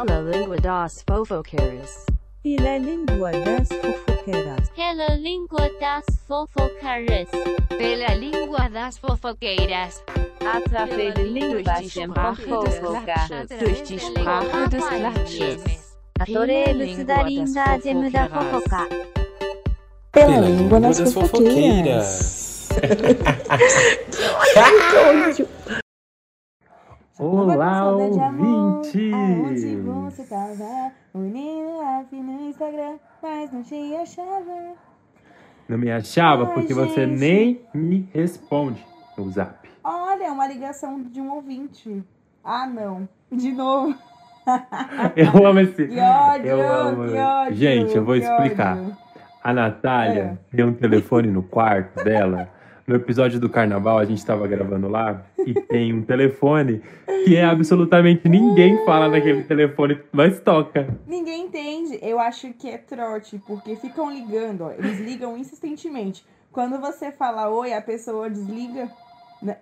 Hello Língua das Fofoqueiras. Hello Lingua das Fofoqueiras. Hello Lingua das Fofoqueiras. Pela Língua das Fofoqueiras. Através de Língua das Fofoqueiras. Durch die Sprache des Klatsches. Adorei Lucidariedade da Fofoca. Pela Língua das Fofoqueiras. que ódio! Aonde você tava? Unindo no Instagram, mas não te achava. Não me achava Ai, porque você gente. nem me responde no zap. Olha, uma ligação de um ouvinte. Ah, não. De novo. Eu amo esse. Que ódio, Eu amo. que ódio. Gente, eu vou explicar. ódio. A Natália É. tem um telefone no quarto dela. No episódio do carnaval, a gente tava gravando lá e tem um telefone que é absolutamente ninguém fala naquele telefone, mas toca. Ninguém entende. Eu acho que é trote, porque ficam ligando, ó. Eles ligam insistentemente. Quando você fala oi, a pessoa desliga.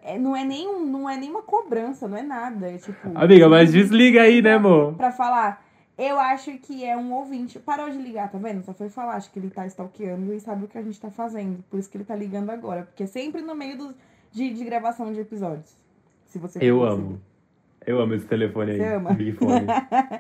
É- Não é nem um, não é nem uma cobrança, não é nada. É tipo. Amiga, mas desliga aí, né, amor? Pra falar, eu acho que é um ouvinte. Parou de ligar, tá vendo? Só foi falar, acho que ele tá stalkeando e sabe o que a gente tá fazendo. Por isso que ele tá ligando agora. Porque é sempre no meio dos, de, de gravação de episódios. Se você Eu amo. Eu amo esse telefone aí. Você ama? Big Fone.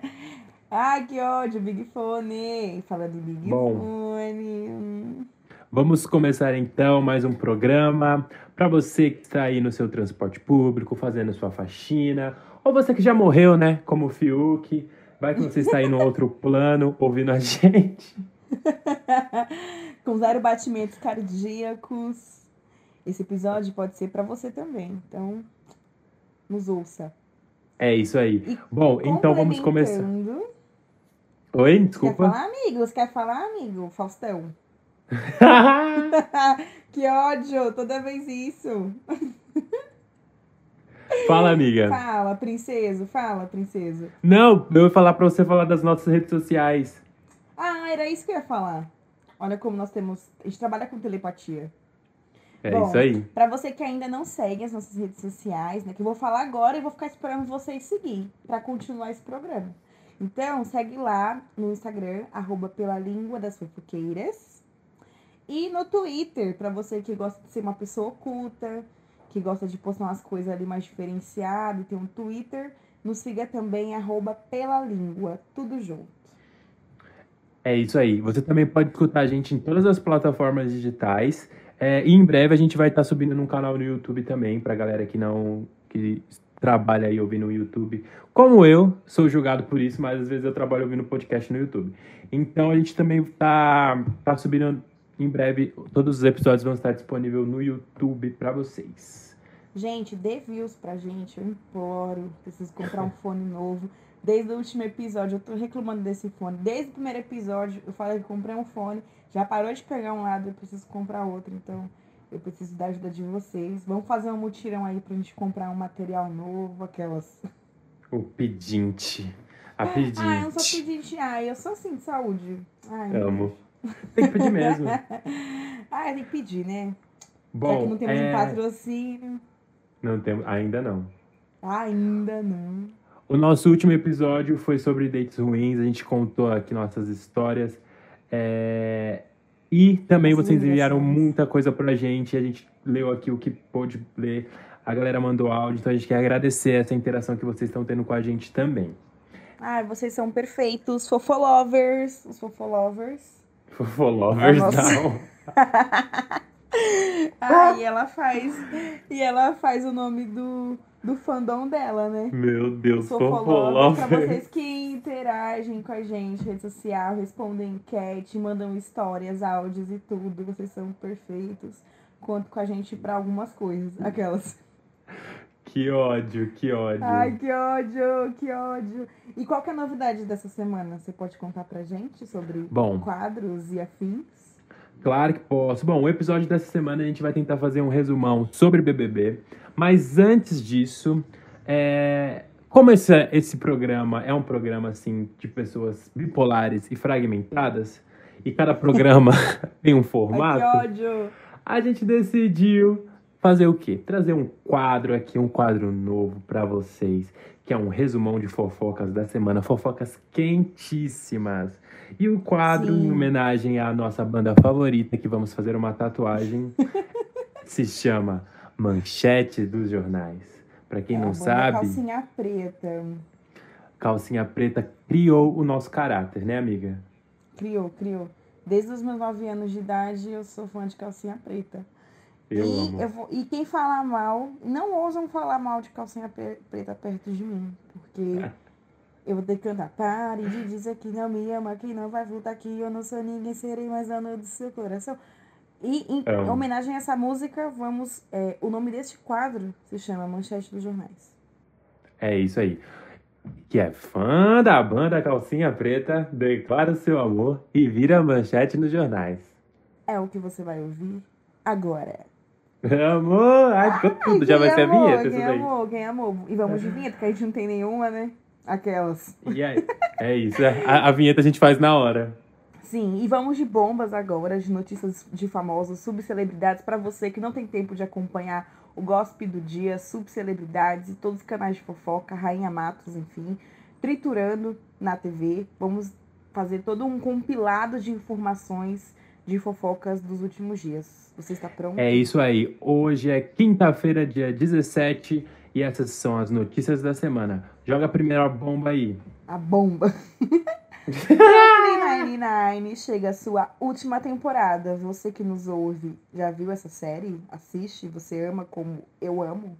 Ai, que ódio, Big Fone. Fala de Big Bom. Fone. Hum. Vamos começar então mais um programa para você que está aí no seu transporte público, fazendo sua faxina, ou você que já morreu, né, como o Fiuk, vai que você está aí no outro plano ouvindo a gente. Com zero batimentos cardíacos. Esse episódio pode ser pra você também. Então, nos ouça. É isso aí. E Bom, então vamos começar. Oi, Quer desculpa. falar, amigos? Quer falar, amigo? Faustão. que ódio, toda vez isso. Fala, amiga. Fala, princeso, fala, princeso. Não, eu ia falar para você falar das nossas redes sociais. Ah, era isso que eu ia falar. Olha como nós temos. A gente trabalha com telepatia. É Bom, isso aí. Pra você que ainda não segue as nossas redes sociais, né? Que eu vou falar agora e vou ficar esperando vocês seguir pra continuar esse programa. Então, segue lá no Instagram, arroba pela língua das fofoqueiras. E no Twitter, pra você que gosta de ser uma pessoa oculta, que gosta de postar umas coisas ali mais diferenciadas, tem um Twitter, nos siga também, arroba pela língua, tudo junto. É isso aí. Você também pode escutar a gente em todas as plataformas digitais. É, e em breve a gente vai estar subindo num canal no YouTube também, pra galera que não. que trabalha aí ouvindo o YouTube. Como eu, sou julgado por isso, mas às vezes eu trabalho ouvindo podcast no YouTube. Então a gente também tá, tá subindo em breve. Todos os episódios vão estar disponíveis no YouTube pra vocês. Gente, dê views pra gente, eu imploro. Preciso comprar um fone novo. Desde o último episódio, eu tô reclamando desse fone. Desde o primeiro episódio, eu falei que comprei um fone. Já parou de pegar um lado, eu preciso comprar outro. Então, eu preciso da ajuda de vocês. Vamos fazer um mutirão aí pra gente comprar um material novo, aquelas. O pedinte. A pedinte. Ah, eu sou pedinte. Ai, eu sou assim de saúde. Ai, Amo. Tem que pedir mesmo. Ai, tem que pedir, né? Já que Bom, não temos é... um patrocínio. não temos, ainda não. Ainda não. O nosso último episódio foi sobre dates ruins. A gente contou aqui nossas histórias. É, E também vocês enviaram muita coisa pra gente. A gente leu aqui o que pôde ler. A galera mandou áudio. Então a gente quer agradecer essa interação que vocês estão tendo com a gente também. Ai, vocês são perfeitos. Fofolovers. Os fofolovers. Fofolovers, Nossa. não. Ah, e ela faz. E ela faz o nome do, do fandom dela, né? Meu Deus, Os fofolovers. Pra vocês que interagem com a gente, rede social, respondem enquete, mandam histórias, áudios e tudo. Vocês são perfeitos. Conto com a gente pra algumas coisas. Aquelas. Que ódio, que ódio. Ai, que ódio, que ódio. E qual que é a novidade dessa semana? Você pode contar pra gente sobre Bom. quadros e afins? Claro que posso. Bom, o episódio dessa semana a gente vai tentar fazer um resumão sobre BBB. Mas antes disso, é, como esse, esse programa é um programa assim de pessoas bipolares e fragmentadas, e cada programa tem um Ai, formato, que ódio. a gente decidiu fazer o quê? Trazer um quadro aqui, um quadro novo pra vocês, que é um resumão de fofocas da semana, fofocas quentíssimas. E o quadro Sim. em homenagem à nossa banda favorita, que vamos fazer uma tatuagem, se chama Manchete dos Jornais. Pra quem É, não sabe, Calcinha preta. Calcinha Preta criou o nosso caráter, né, amiga? Criou, criou. Desde os meus nove anos de idade, eu sou fã de calcinha preta. Eu e, amo. eu vou- e quem falar mal, não ousam falar mal de calcinha pre- preta perto de mim. Porque eu vou ter que cantar. Pare de dizer que não me ama, que não vai voltar aqui. Eu não sou ninguém, serei mais dona do seu coração. E em homenagem a essa música, vamos. é, o nome deste quadro se chama Manchete dos Jornais. É isso aí. Que é fã da banda Calcinha Preta, declara o seu amor e vira manchete nos jornais. É o que você vai ouvir agora. Amor! Ai, ficou tudo. Já vai ser a vinheta isso Quem daí. amou, quem amou. E vamos de vinheta, porque a gente não tem nenhuma, né? Aquelas. E aí? É isso. é. A, a vinheta a gente faz na hora. Sim, e vamos de bombas agora, de notícias de famosos, subcelebridades, para você que não tem tempo de acompanhar o Gossip do Dia, subcelebridades e todos os canais de fofoca, Rainha Matos, enfim, triturando na TV. Vamos fazer todo um compilado de informações de fofocas dos últimos dias. Você está pronto? É isso aí. Hoje é quinta-feira, dia 17, e essas são as notícias da semana. Joga a primeira bomba aí. A bomba. Brooklyn Nine-Nine chega a sua última temporada. Você que nos ouve, já viu essa série? Assiste? Você ama como eu amo?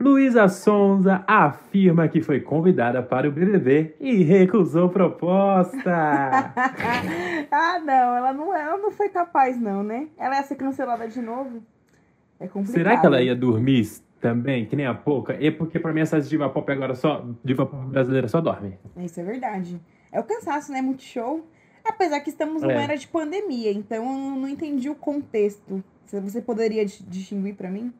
Luísa Sonza afirma que foi convidada para o BBB e recusou proposta. ah, não, ela não, ela não foi capaz, não, né? Ela ia ser cancelada de novo. É complicado. Será que ela ia dormir também, que nem a pouca? É porque pra mim essas diva pop agora só. Diva pop brasileira só dorme. Isso é verdade. É o cansaço, né? Muito show. Apesar que estamos numa É. era de pandemia, então eu não entendi o contexto. Você poderia dis- distinguir pra mim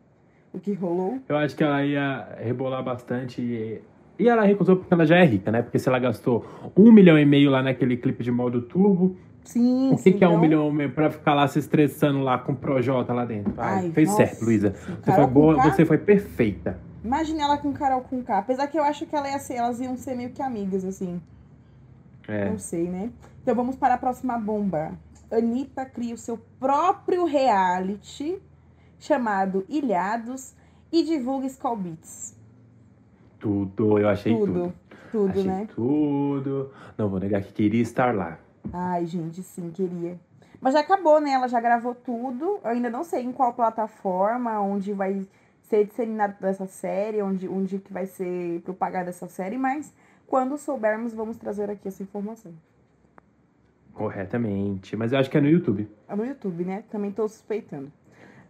o que rolou? Eu acho que ela ia rebolar bastante e. E ela recusou porque ela já é rica, né? Porque se ela gastou um milhão e meio lá naquele clipe de modo turbo, Sim, o que, sim, que é um então- milhão e meio pra ficar lá se estressando lá com o Projota lá dentro? Ai, Ai, fez nossa. certo, Luísa. Você foi boa, você foi perfeita. Imagine ela com Carol com K. Apesar que eu acho que ela ia ser, elas iam ser meio que amigas, assim. É. Não sei, né? Então vamos para a próxima bomba. Anitta cria o seu próprio reality chamado Ilhados e divulga Skull Beats. Tudo, eu achei tudo. Tudo, tudo, achei né? tudo. Não vou negar que queria estar lá. Ai, gente, sim, queria. Mas já acabou, né? Ela já gravou tudo. Eu ainda não sei em qual plataforma, onde vai ser disseminado essa série, onde, onde que vai ser propagada essa série, mas quando soubermos, vamos trazer aqui essa informação. Corretamente. Mas eu acho que é no YouTube. É no YouTube, né? Também tô suspeitando.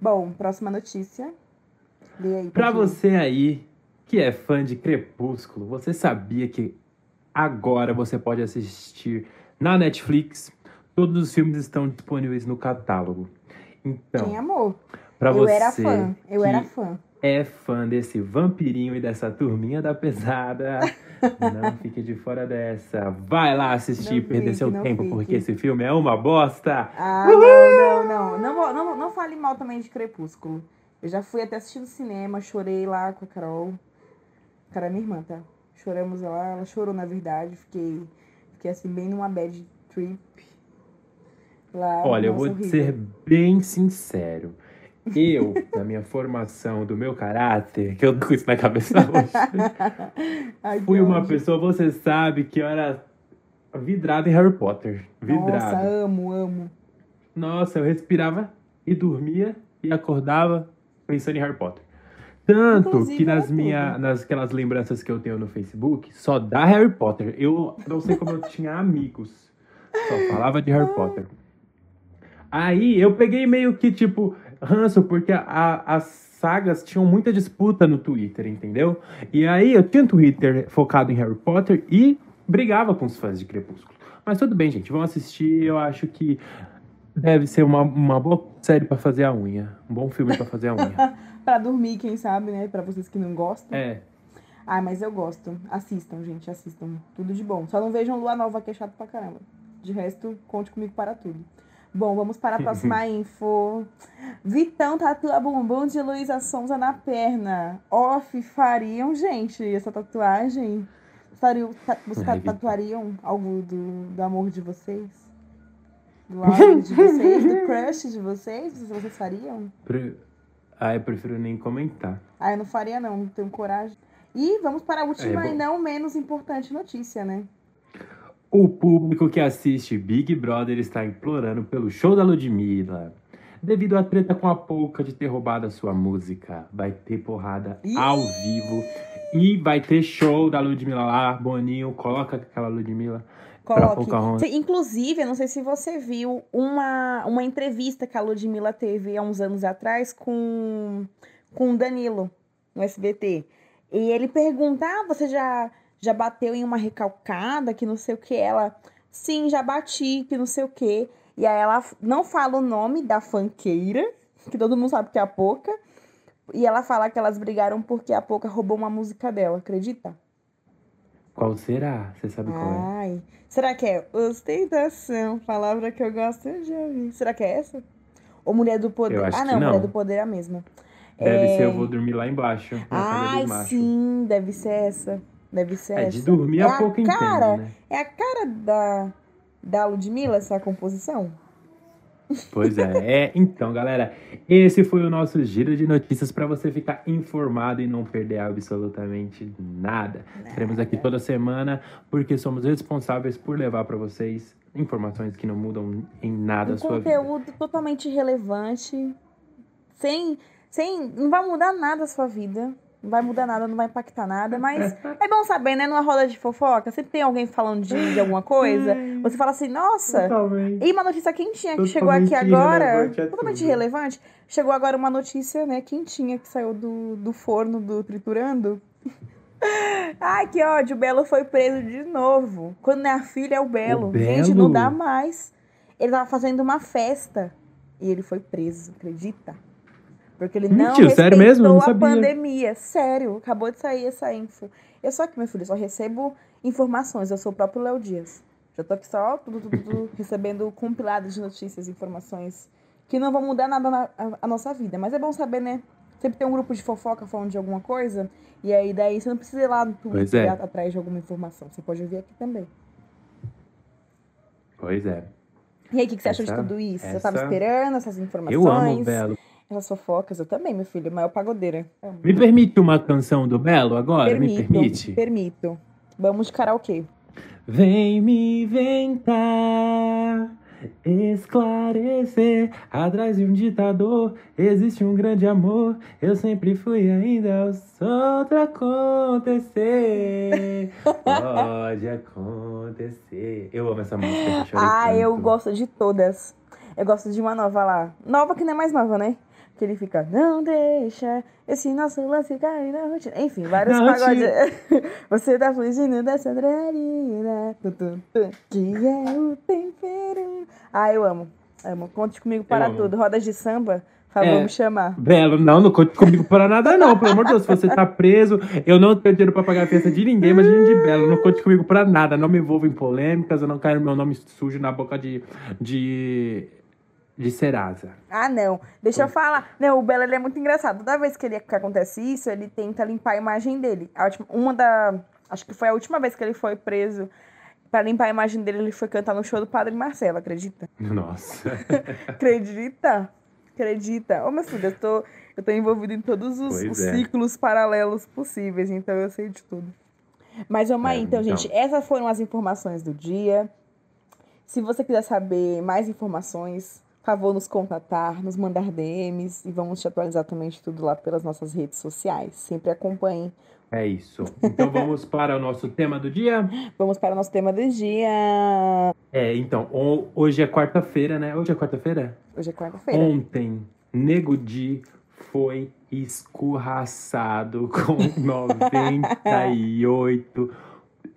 Bom, próxima notícia. Lê aí. Pra você aí que é fã de Crepúsculo, você sabia que agora você pode assistir na Netflix? Todos os filmes estão disponíveis no catálogo. Então, Quem amou? pra eu você era fã. Eu que era fã. É fã desse vampirinho e dessa turminha da pesada, não fique de fora dessa. Vai lá assistir e perder seu tempo, fique. porque esse filme é uma bosta. Ah, não, não, não. Não, não, fale mal também de Crepúsculo. Eu já fui até assistir no cinema, chorei lá com a Carol. Cara, minha irmã, tá? Choramos lá, ela chorou na verdade. Fiquei, fiquei assim, bem numa bad trip. Lá, Olha, eu vou horrível. ser bem sincero. Eu, na minha formação do meu caráter, que eu tô com isso na cabeça hoje, Ai, fui uma ódio. pessoa, você sabe, que eu era vidrado em Harry Potter. Nossa, Vidrado. amo, amo. Nossa, eu respirava e dormia e acordava pensando em Harry Potter. Tanto Inclusive, que nas era minhas, tudo. nas aquelas lembranças que eu tenho no Facebook, só dá Harry Potter. Eu não sei como eu tinha amigos. Só falava de Harry Potter. Aí eu peguei meio que tipo ranço, porque a- as sagas tinham muita disputa no Twitter, entendeu? E aí eu tinha um Twitter focado em Harry Potter e brigava com os fãs de Crepúsculo. Mas tudo bem, gente, vamos assistir. Eu acho que deve ser uma, uma boa série pra fazer a unha. Um bom filme pra fazer a unha. Pra dormir, quem sabe, né? Pra vocês que não gostam. É. Ah, mas eu gosto. Assistam, gente, assistam. Tudo de bom. Só não vejam Lua Nova, que é chato pra caramba. De resto, conte comigo para tudo. Bom, vamos para a próxima info. Vitão tatua bumbum de Luísa Sonza na perna. Off, fariam, gente, essa tatuagem? Fariam, ta- vocês tatuariam algo do, do amor de vocês? Do amor de vocês? Do crush de vocês? Vocês fariam? Pre- Ah, eu prefiro nem comentar. Ah, eu não faria não, não tenho coragem. E vamos para a última É, e não menos importante notícia, né? O público que assiste Big Brother está implorando pelo show da Ludmilla. Devido à treta com a Pouca de ter roubado a sua música, vai ter porrada ao vivo e vai ter show da Ludmilla lá. Boninho, coloca aquela Ludmilla. Coloque. Cê- Inclusive, eu não sei se você viu uma, uma entrevista que a Ludmilla teve há uns anos atrás com, com o Danilo, no SBT. E ele pergunta: ah, você já, já bateu em uma recalcada, que não sei o que? Ela, sim, já bati, que não sei o que. E aí ela não fala o nome da fanqueira, que todo mundo sabe que é a Poca. E ela fala que elas brigaram porque a Poca roubou uma música dela, acredita? Qual será? Você sabe qual é? Ai, será que é ostentação? Palavra que eu gosto, eu já vi. Será que é essa? Ou Mulher do Poder? Ah, não, não. Mulher do Poder é a mesma. Deve É. ser Eu Vou Dormir Lá Embaixo. Ai, sim, deve ser essa. Deve ser É, essa. de dormir É a a pouco cara. entende, né? É a cara da, da Ludmilla, essa composição? Pois é. é. Então, galera, esse foi o nosso giro de notícias para você ficar informado e não perder absolutamente nada. Estaremos aqui toda semana porque somos responsáveis por levar para vocês informações que não mudam em nada Um a sua vida. conteúdo totalmente irrelevante. Sem, sem. Não vai mudar nada a sua vida. Não vai mudar nada, não vai impactar nada. Mas é bom saber, né? Numa roda de fofoca, sempre tem alguém falando de, de alguma coisa. Você fala assim, nossa. Totalmente. E uma notícia quentinha que chegou aqui agora. a Totalmente relevante. Chegou agora uma notícia, né, quentinha que saiu do, do forno do Triturando. Ai, que ódio. O Belo foi preso de novo. Quando não é a filha, é o Belo. O Gente, Belo? não dá mais. Ele tava fazendo uma festa. E ele foi preso, acredita? Porque ele não Mentira, sério mesmo? Eu não respeitou a sabia. pandemia. Sério, acabou de sair essa info. Eu só aqui, meu filho, só recebo informações. Eu sou o próprio Léo Dias. Já tô aqui só tudo, tudo, tudo, recebendo compilados de notícias, informações que não vão mudar nada na a, a nossa vida. Mas é bom saber, né? Sempre tem um grupo de fofoca falando de alguma coisa. E aí, daí, você não precisa ir lá no Twitter é. atrás de alguma informação. Você pode ouvir aqui também. Pois é. E aí, o que, que você achou de Essa- tudo isso? Você tava essa- esperando essas informações? Eu amo Belo. Essas fofocas, eu também, meu filho. Maior pagodeira. Amo. Me permite uma canção do Belo agora? Me permite? Permito. Vamos de karaokê. Vem me inventar, esclarecer. Atrás de um ditador existe um grande amor. Eu sempre fui ainda o outro acontecer. Pode acontecer. Eu amo essa música. eu Ah, eu tanto. gosto de todas. Eu gosto de uma nova lá. Nova que não é mais nova, né? Que ele fica, não deixa esse nosso lance cair na rotina. Enfim, vários Na pagodes. Você tá fugindo dessa adrenalina. Que é o tempero. Ah, eu amo. Amo. Conte comigo para amo. tudo. Rodas de samba, favor, É. me chamar. Belo, não, não conte comigo para nada, não. Pelo amor de Deus, se você tá preso, eu não tenho dinheiro pra pagar a festa de ninguém, imagina de Belo. Não conte comigo para nada. Não me envolvo em polêmicas, eu não quero meu nome sujo na boca de. de. De Serasa. Ah, não. Deixa eu falar. Não, o Belo ele é muito engraçado. Toda vez que, ele, que acontece isso, ele tenta limpar a imagem dele. A última, uma da. Acho que foi a última vez que ele foi preso. Pra limpar a imagem dele, ele foi cantar no show do Padre Marcelo, acredita? Nossa. Acredita? Acredita? Ô, meu filho, eu tô, eu tô envolvido em todos os, os é. ciclos paralelos possíveis, então eu sei de tudo. Mas vamos aí, É, então, então. gente. Essas foram as informações do dia. Se você quiser saber mais informações, favor, nos contatar, nos mandar DMs e vamos te atualizar também de tudo lá pelas nossas redes sociais. Sempre acompanhem. É isso. Então vamos para o nosso tema do dia. Vamos para o nosso tema do dia. É, então, hoje é quarta-feira, né? Hoje é quarta-feira? Hoje é quarta-feira. Ontem, Nego Di foi escorraçado com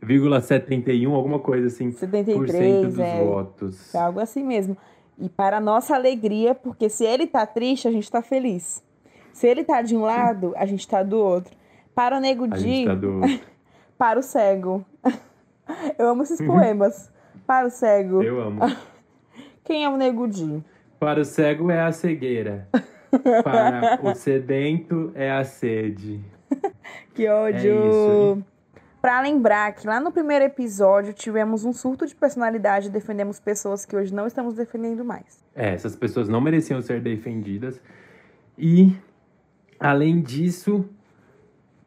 98,71, alguma coisa assim, por cento 73, dos é. votos. Algo assim mesmo. E para nossa alegria, porque se ele tá triste, a gente tá feliz. Se ele tá de um lado, a gente tá do outro. Para o Nego A Di, tá do... para o cego. Eu amo esses poemas. Para o cego, Eu amo. Quem é o Nego Di? Para o cego é a cegueira. Para o sedento é a sede. Que ódio! É isso, Pra lembrar que lá no primeiro episódio tivemos um surto de personalidade e defendemos pessoas que hoje não estamos defendendo mais. É, essas pessoas não mereciam ser defendidas. E, além disso,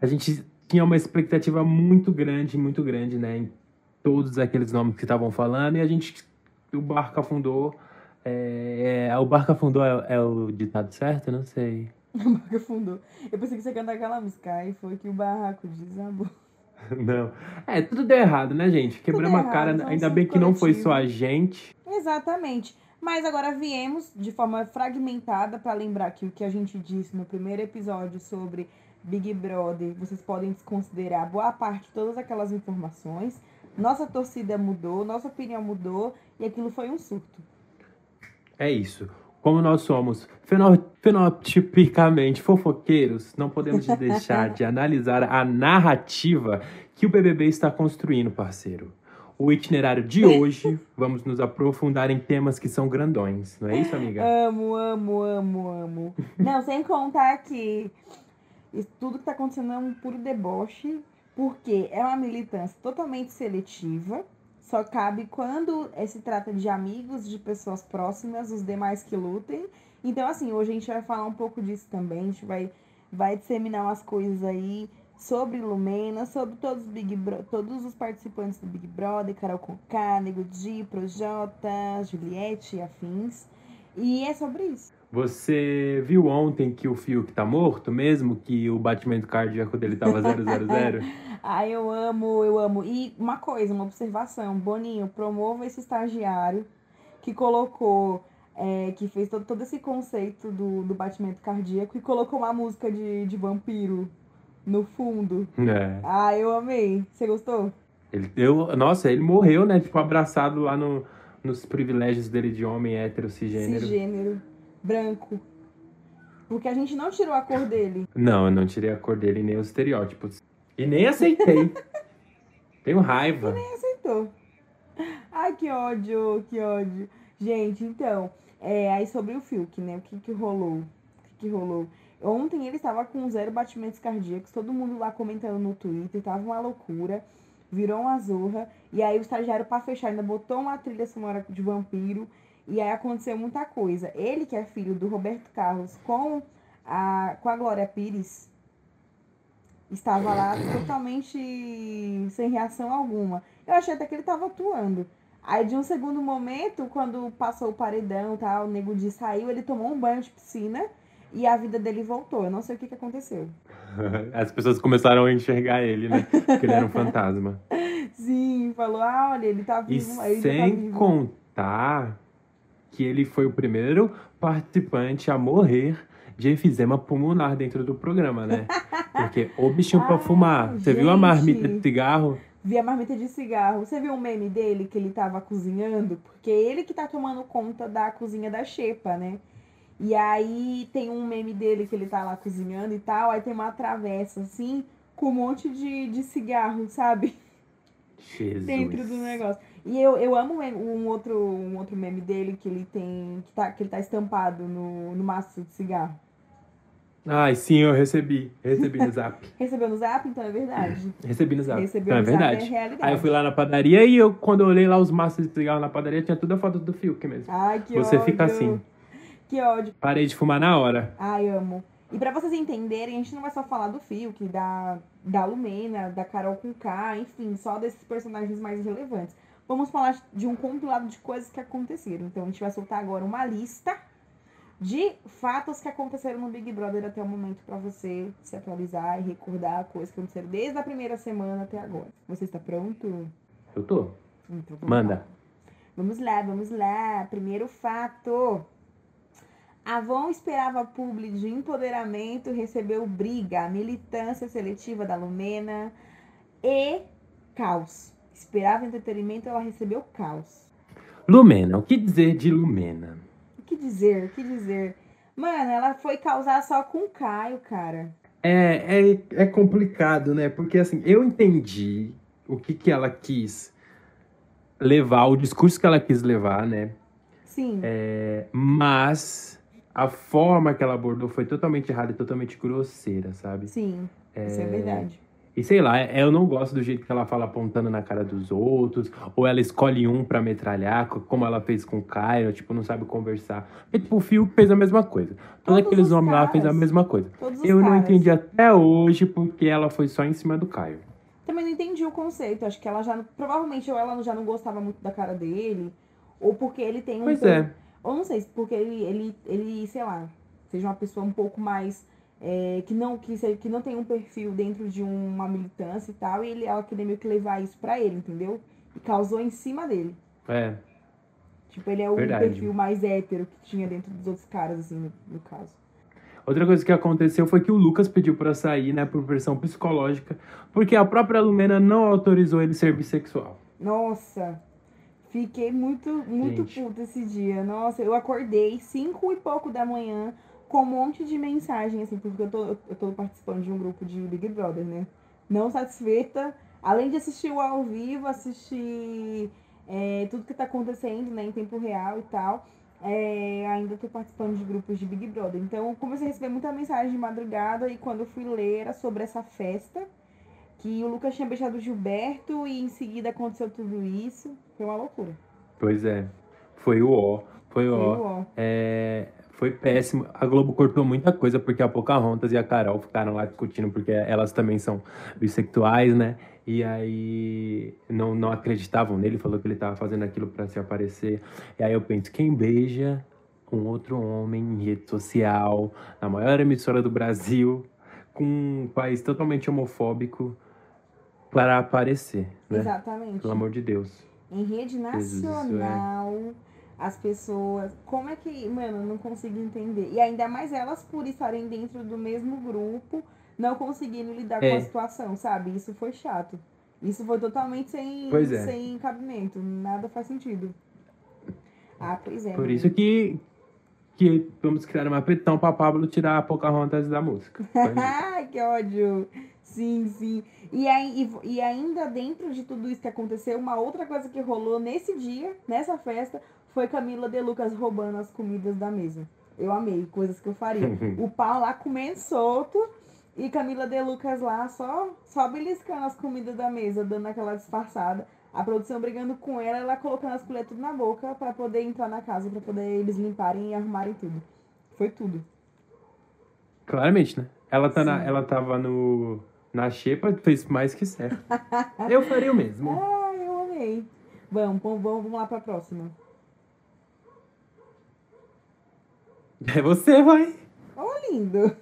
a gente tinha uma expectativa muito grande, muito grande, né? Em todos aqueles nomes que estavam falando. E a gente, o barco afundou. É, é, o barco afundou é, é o ditado certo? Não sei. O barco afundou. Eu pensei que você ia cantar aquela música e foi que o barraco desabou. Não. É, tudo deu errado, né, gente? Quebramos a errado, cara. um Ainda bem que não foi coletivo. só a gente. Exatamente. Mas agora viemos de forma fragmentada para lembrar que o que a gente disse no primeiro episódio sobre Big Brother, vocês podem desconsiderar boa parte de todas aquelas informações. Nossa torcida mudou, nossa opinião mudou e aquilo foi um surto. É isso. Como nós somos feno- fenotipicamente fofoqueiros, não podemos deixar de analisar a narrativa que o BBB está construindo, parceiro. O itinerário de hoje, vamos nos aprofundar em temas que são grandões, não é isso, amiga? Amo, amo, amo, amo. Não, sem contar que isso tudo que tá acontecendo é um puro deboche, porque é uma militância totalmente seletiva. Só cabe quando eh, se trata de amigos, de pessoas próximas, os demais que lutem. Então, assim, hoje a gente vai falar um pouco disso também. A gente vai, vai disseminar umas coisas aí sobre Lumena, sobre todos os, Big Bro- todos os participantes do Big Brother, Carol Conká, Nego Di, Projota, Juliette e afins. E é sobre isso. Você viu ontem que o Fiuk tá morto mesmo? Que o batimento cardíaco dele tava 000? Ai, eu amo, eu amo. E uma coisa, uma observação. Boninho, promova esse estagiário que colocou, é, que fez todo, todo esse conceito do, do batimento cardíaco e colocou uma música de, de vampiro no fundo. é. Ah, eu amei. Você gostou? Ele deu. Nossa, ele morreu, né? Tipo, abraçado lá no, nos privilégios dele de homem hétero cisgênero. Cisgênero. Branco. Porque a gente não tirou a cor dele. Não, eu não tirei a cor dele nem os estereótipos. E nem aceitei. Tenho raiva. aceitou. Ai, que ódio, que ódio. Gente, então, é, aí sobre o Fiuk, né? O que que rolou? O que que rolou? Ontem ele estava com zero batimentos cardíacos, todo mundo lá comentando no Twitter, tava uma loucura, virou uma zorra. E aí o estagiário, pra fechar, ainda botou uma trilha sonora de vampiro. E aí aconteceu muita coisa. Ele, que é filho do Roberto Carlos, com a, com a Glória Pires, estava lá totalmente sem reação alguma. Eu achei até que ele tava atuando. Aí, de um segundo momento, quando passou o paredão e tal, o nego de saiu, ele tomou um banho de piscina e a vida dele voltou. Eu não sei o que, que aconteceu. As pessoas começaram a enxergar ele, né? Porque ele era um fantasma. Sim, falou: ah, olha, ele tá E vivo. ainda tá sem vivo. contar que ele foi o primeiro participante a morrer de efizema pulmonar dentro do programa, né? Porque o bichinho pra fumar. Você viu a marmita gente. de cigarro? Vi a marmita de cigarro. Você viu o meme dele que ele tava cozinhando? Porque ele que tá tomando conta da cozinha da Xepa, né? E aí tem um meme dele que ele tá lá cozinhando e tal. Aí tem uma travessa assim, com um monte de, de cigarro, sabe? Jesus. Dentro do negócio. E eu, eu amo um outro, um outro meme dele que ele tem. Que, tá, que ele tá estampado no, no maço de cigarro. Ai, sim, eu recebi. Recebi no zap. Recebeu no zap, então é verdade. Recebi no zap. Recebeu é no zap, verdade. é realidade. Aí eu fui lá na padaria e eu, quando eu olhei lá os maços de cigarro na padaria, tinha tudo a foto do Fiuk mesmo. Ai, que Você ódio. fica assim. Que ódio. Parei de fumar na hora. Ai, amo. E pra vocês entenderem, a gente não vai só falar do Fiuk, da, da Lumena, da Carol com K, enfim, só desses personagens mais relevantes. Vamos falar de um compilado de coisas que aconteceram. Então a gente vai soltar agora uma lista de fatos que aconteceram no Big Brother até o momento pra você se atualizar e recordar coisas que aconteceram desde a primeira semana até agora. Você está pronto? Eu tô. Então vamos Manda. lá. Vamos lá, vamos lá. Primeiro fato. Avon esperava publi de empoderamento, recebeu briga, militância seletiva da Lumena e caos. Esperava entretenimento, ela recebeu caos. Lumena, o que dizer de Lumena? O que dizer? O que dizer? Mano, ela foi causar só com o Caio, cara. É, é, é complicado, né? Porque assim, eu entendi o que, que ela quis levar, o discurso que ela quis levar, né? Sim. É, mas a forma que ela abordou foi totalmente errada e totalmente grosseira, sabe? Sim. Isso é verdade. E sei lá, eu não gosto do jeito que ela fala apontando na cara dos outros, ou ela escolhe um pra metralhar, co- como ela fez com o Caio, tipo, não sabe conversar. E, tipo, o Fiuk fez a mesma coisa. Todos Todos aqueles homens lá caras. fez a mesma coisa. Eu não caras. entendi até hoje porque ela foi só em cima do Caio. Também não entendi o conceito. Acho que ela já. Provavelmente ou ela já não gostava muito da cara dele, ou porque ele tem um. Pois é. Ou não sei, porque ele, ele, ele, sei lá, seja uma pessoa um pouco mais. É, que, não, que, que não tem um perfil dentro de uma militância e tal, e ele, ela queria meio que levar isso pra ele, entendeu? E causou em cima dele. É. Tipo, ele é o Verdade. perfil mais hétero que tinha dentro dos outros caras, assim, no, no caso. Outra coisa que aconteceu foi que o Lucas pediu pra sair, né, por pressão psicológica, porque a própria Lumena não autorizou ele ser bissexual. Nossa, fiquei muito, muito Gente. puta esse dia. Nossa, eu acordei cinco e pouco da manhã com um monte de mensagem, assim, porque eu tô, eu tô participando de um grupo de Big Brother, né? Não satisfeita, além de assistir o ao vivo, assistir é, tudo que tá acontecendo, né, em tempo real e tal. é, ainda tô participando de grupos de Big Brother. Então, comecei a receber muita mensagem de madrugada e quando eu fui ler era sobre essa festa que o Lucas tinha beijado o Gilberto e em seguida aconteceu tudo isso. Foi uma loucura. Pois é. Foi o ó. Foi ó. É, foi péssimo. A Globo cortou muita coisa porque a Pocahontas e a Carol ficaram lá discutindo porque elas também são bissexuais, né? E aí não, não acreditavam nele, falou que ele tava fazendo aquilo pra se aparecer. E aí eu penso, quem beija um outro homem em rede social, na maior emissora do Brasil, com um país totalmente homofóbico, para aparecer, né? Exatamente. Pelo amor de Deus. Em rede Jesus, nacional, as pessoas. Como é que. Mano, eu não consigo entender. E ainda mais elas por estarem dentro do mesmo grupo, não conseguindo lidar É. com a situação, sabe? Isso foi chato. Isso foi totalmente sem, é. sem cabimento. Nada faz sentido. Ah, pois é. Por mano. isso que, que vamos criar uma petição pra Pablo tirar a Pocahontas da música. Ai, que ódio. Sim, sim. E, aí, e, e ainda dentro de tudo isso que aconteceu, uma outra coisa que rolou nesse dia, nessa festa, foi Camila De Lucas roubando as comidas da mesa. Eu amei, coisas que eu faria. o pau lá comendo solto e Camila De Lucas lá só, só beliscando as comidas da mesa, dando aquela disfarçada. A produção brigando com ela, ela colocando as colheres tudo na boca pra poder entrar na casa, pra poder eles limparem e arrumarem tudo. Foi tudo. Claramente, né? Ela, tá na, ela tava no, na xepa, fez mais que certo. Eu faria o mesmo. Ah, eu amei. Vamos, vamos, vamos lá pra próxima. É você, vai. Ô, lindo.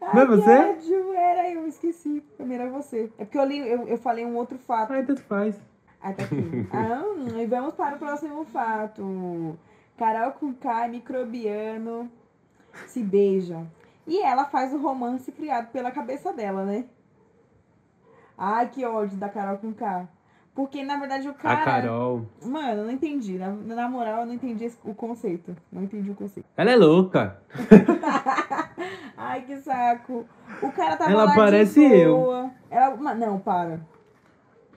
Ai, Não é você? ódio. Era eu, esqueci. Primeiro é você. É porque eu, li, eu, eu falei um outro fato. Ai, tanto faz. Ah, tá aqui. ah, e vamos para o próximo fato. Carol com K, microbiano, se beijam. E ela faz o romance criado pela cabeça dela, né? Ai, que ódio da Carol com K. Porque, na verdade, o cara... A Carol. Mano, eu não entendi. Na, na moral, eu não entendi esse- o conceito. Não entendi o conceito. Ela é louca. Ai, que saco. O cara tava Ela lá parece de eu. Ela... Não, para.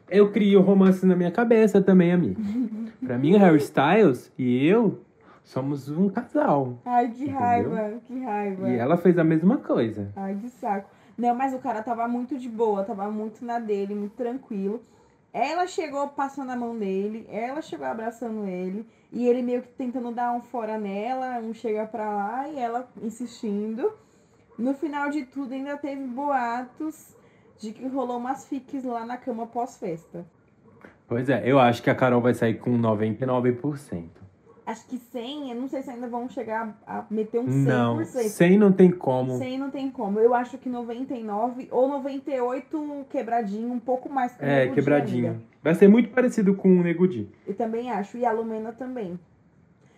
Eu crio romance na minha cabeça também, amigo. Pra mim, Harry Styles e eu somos um casal. Ai, que Entendeu? raiva, que raiva. E ela fez a mesma coisa. Ai, que saco. Não, mas o cara tava muito de boa, tava muito na dele, muito tranquilo. Ela chegou passando a mão nele, ela chegou abraçando ele, e ele meio que tentando dar um fora nela, um chega pra lá, e ela insistindo. No final de tudo, ainda teve boatos de que rolou umas fiques lá na cama pós-festa. Pois é, eu acho que a Carol vai sair com 99%. Acho que 100, eu não sei se ainda vão chegar a meter um 100%. Não, 100 não tem como. 100 não tem como. Eu acho que 99 ou 98 quebradinho, um pouco mais que o É, quebradinho. ainda. Vai ser muito parecido com o Nego Di. Eu também acho. E a Lumena também.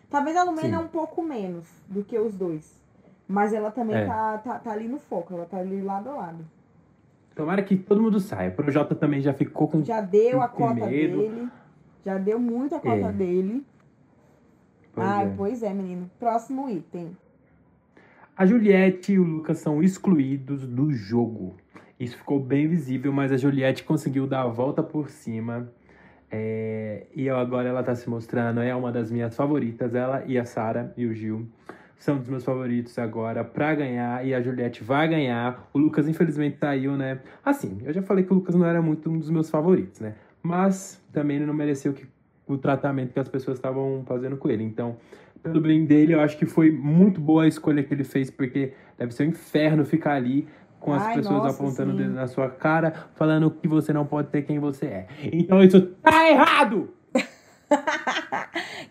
Talvez a Lumena Sim. um pouco menos do que os dois. Mas ela também É. tá, tá, tá ali no foco, ela tá ali lado a lado. Tomara que todo mundo saia. O Projota também já ficou com. Já deu a Com cota medo. dele. Já deu muito a cota É. dele. Pois Ai, é. pois é, menino. Próximo item. A Juliette e o Lucas são excluídos do jogo. Isso ficou bem visível, mas a Juliette conseguiu dar a volta por cima. É, e agora ela tá se mostrando, é uma das minhas favoritas. Ela e a Sara e o Gil são dos meus favoritos agora pra ganhar. E a Juliette vai ganhar. O Lucas, infelizmente, saiu, né? Assim, eu já falei que o Lucas não era muito um dos meus favoritos, né? Mas também ele não mereceu que, o tratamento que as pessoas estavam fazendo com ele. Então, pelo bem dele, eu acho que foi muito boa a escolha que ele fez, porque deve ser um inferno ficar ali com as Ai, pessoas nossa, apontando o dedo na sua cara, falando que você não pode ter quem você é. Então isso tá errado!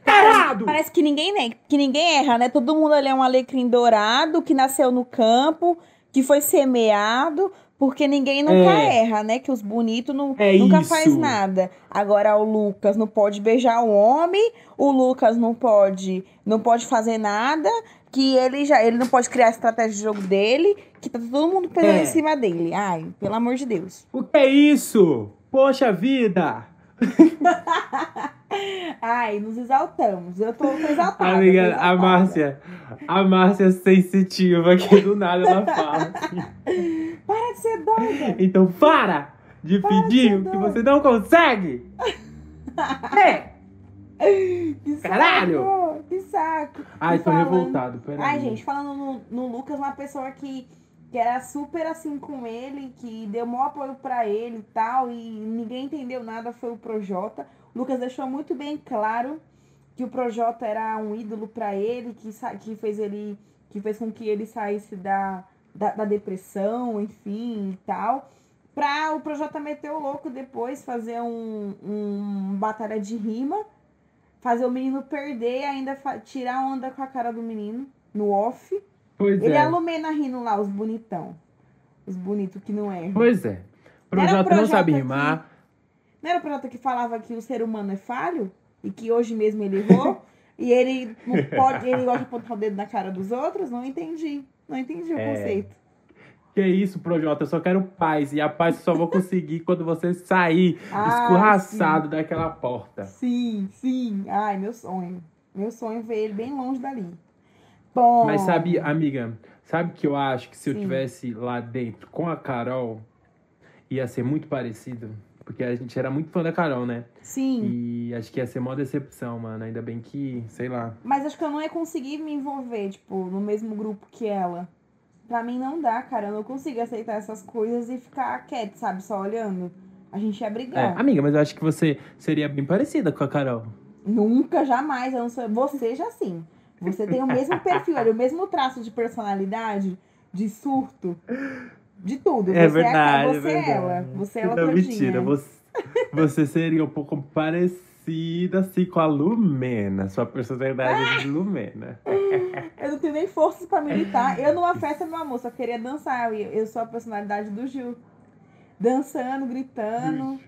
tá errado! Parece que ninguém, né, que ninguém erra, né? Todo mundo ali é um alecrim dourado que nasceu no campo, que foi semeado, porque ninguém nunca É. erra, né? Que os bonitos não, É nunca isso. faz nada. Agora o Lucas não pode beijar o homem, o Lucas não pode, não pode fazer nada, que ele já, ele não pode criar a estratégia de jogo dele, que tá todo mundo pesando É. em cima dele. Ai, pelo amor de Deus. O que é isso? Poxa vida! Ai, nos exaltamos. Eu tô, tô exaltada. tô Amiga, a exaltada. Márcia, a Márcia sensitiva, que do nada ela fala assim. Para de ser doida. Então para de pedir o que você não consegue! É! Que Caralho! saco, que saco. Ai, tô falando- revoltado, peraí. Ai, gente, falando no, no Lucas, uma pessoa que, que era super assim com ele, que deu maior apoio pra ele e tal, e ninguém entendeu nada, foi o Projota. Lucas deixou muito bem claro que o Projota era um ídolo pra ele, que, que fez ele. que fez com que ele saísse da, da, da depressão, enfim, e tal. Pra o Projota meter o louco depois, fazer um, um batalha de rima, fazer o menino perder e ainda tirar onda com a cara do menino no off. Pois Ele é. a Lumena rindo lá, os bonitão. Os bonitos que não erram. Pois é. O Era Projota não Projota sabe rimar. Não era o Projota que falava que o ser humano é falho? E que hoje mesmo ele errou? e ele não pode, ele gosta de apontar o dedo na cara dos outros? Não entendi. Não entendi o É. conceito. Que isso, Projota? Eu só quero paz. E a paz eu só vou conseguir quando você sair Ah, escorraçado daquela porta. Sim, sim. Ai, meu sonho. Meu sonho é ver ele bem longe dali. Bom. Mas sabe, amiga, sabe que eu acho que se eu Sim. tivesse lá dentro com a Carol, ia ser muito parecido? Porque a gente era muito fã da Carol, né? Sim. E acho que ia ser mó decepção, mano. Ainda bem que, sei lá. Mas acho que eu não ia conseguir me envolver, tipo, no mesmo grupo que ela. Pra mim não dá, cara. Eu não consigo aceitar essas coisas e ficar quieto, sabe? Só olhando. A gente ia É, brigar. amiga, mas eu acho que você seria bem parecida com a Carol. Nunca, jamais. Eu não sou... Você já sim. Você tem o mesmo perfil, olha, o mesmo traço de personalidade, de surto, de tudo. É você verdade, é, é você é verdade. ela. Você é ela Não, todinha. mentira. Você, você seria um pouco parecida, assim, com a Lumena. Sua personalidade é de Lumena. Eu não tenho nem forças pra militar. Eu numa festa, meu amor, só queria dançar. Eu, eu sou a personalidade do Gil. Dançando, gritando.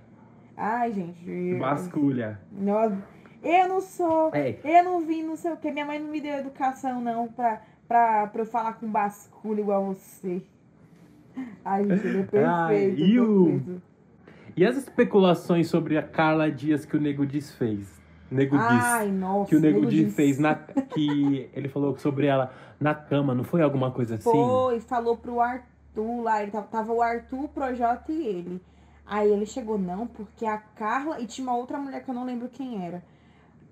Ai, gente. Vasculha. Nossa, eu não sou. É, Eu não vim, não sei o que. Minha mãe não me deu educação, não, pra, pra, pra eu falar com basculho igual você. Ai, gente, ele é perfeito. Ai, e o- perfeito. E as especulações sobre a Carla Dias que o Nego Diz fez? Nego Ai, Diz. nossa. Que o Nego Nego Diz Diz. fez na. Que ele falou sobre ela na cama, não foi alguma coisa assim? Foi, falou pro Arthur lá, ele tava, tava o Arthur, o Projota e ele. Aí ele chegou, não, porque a Carla, e tinha uma outra mulher que eu não lembro quem era.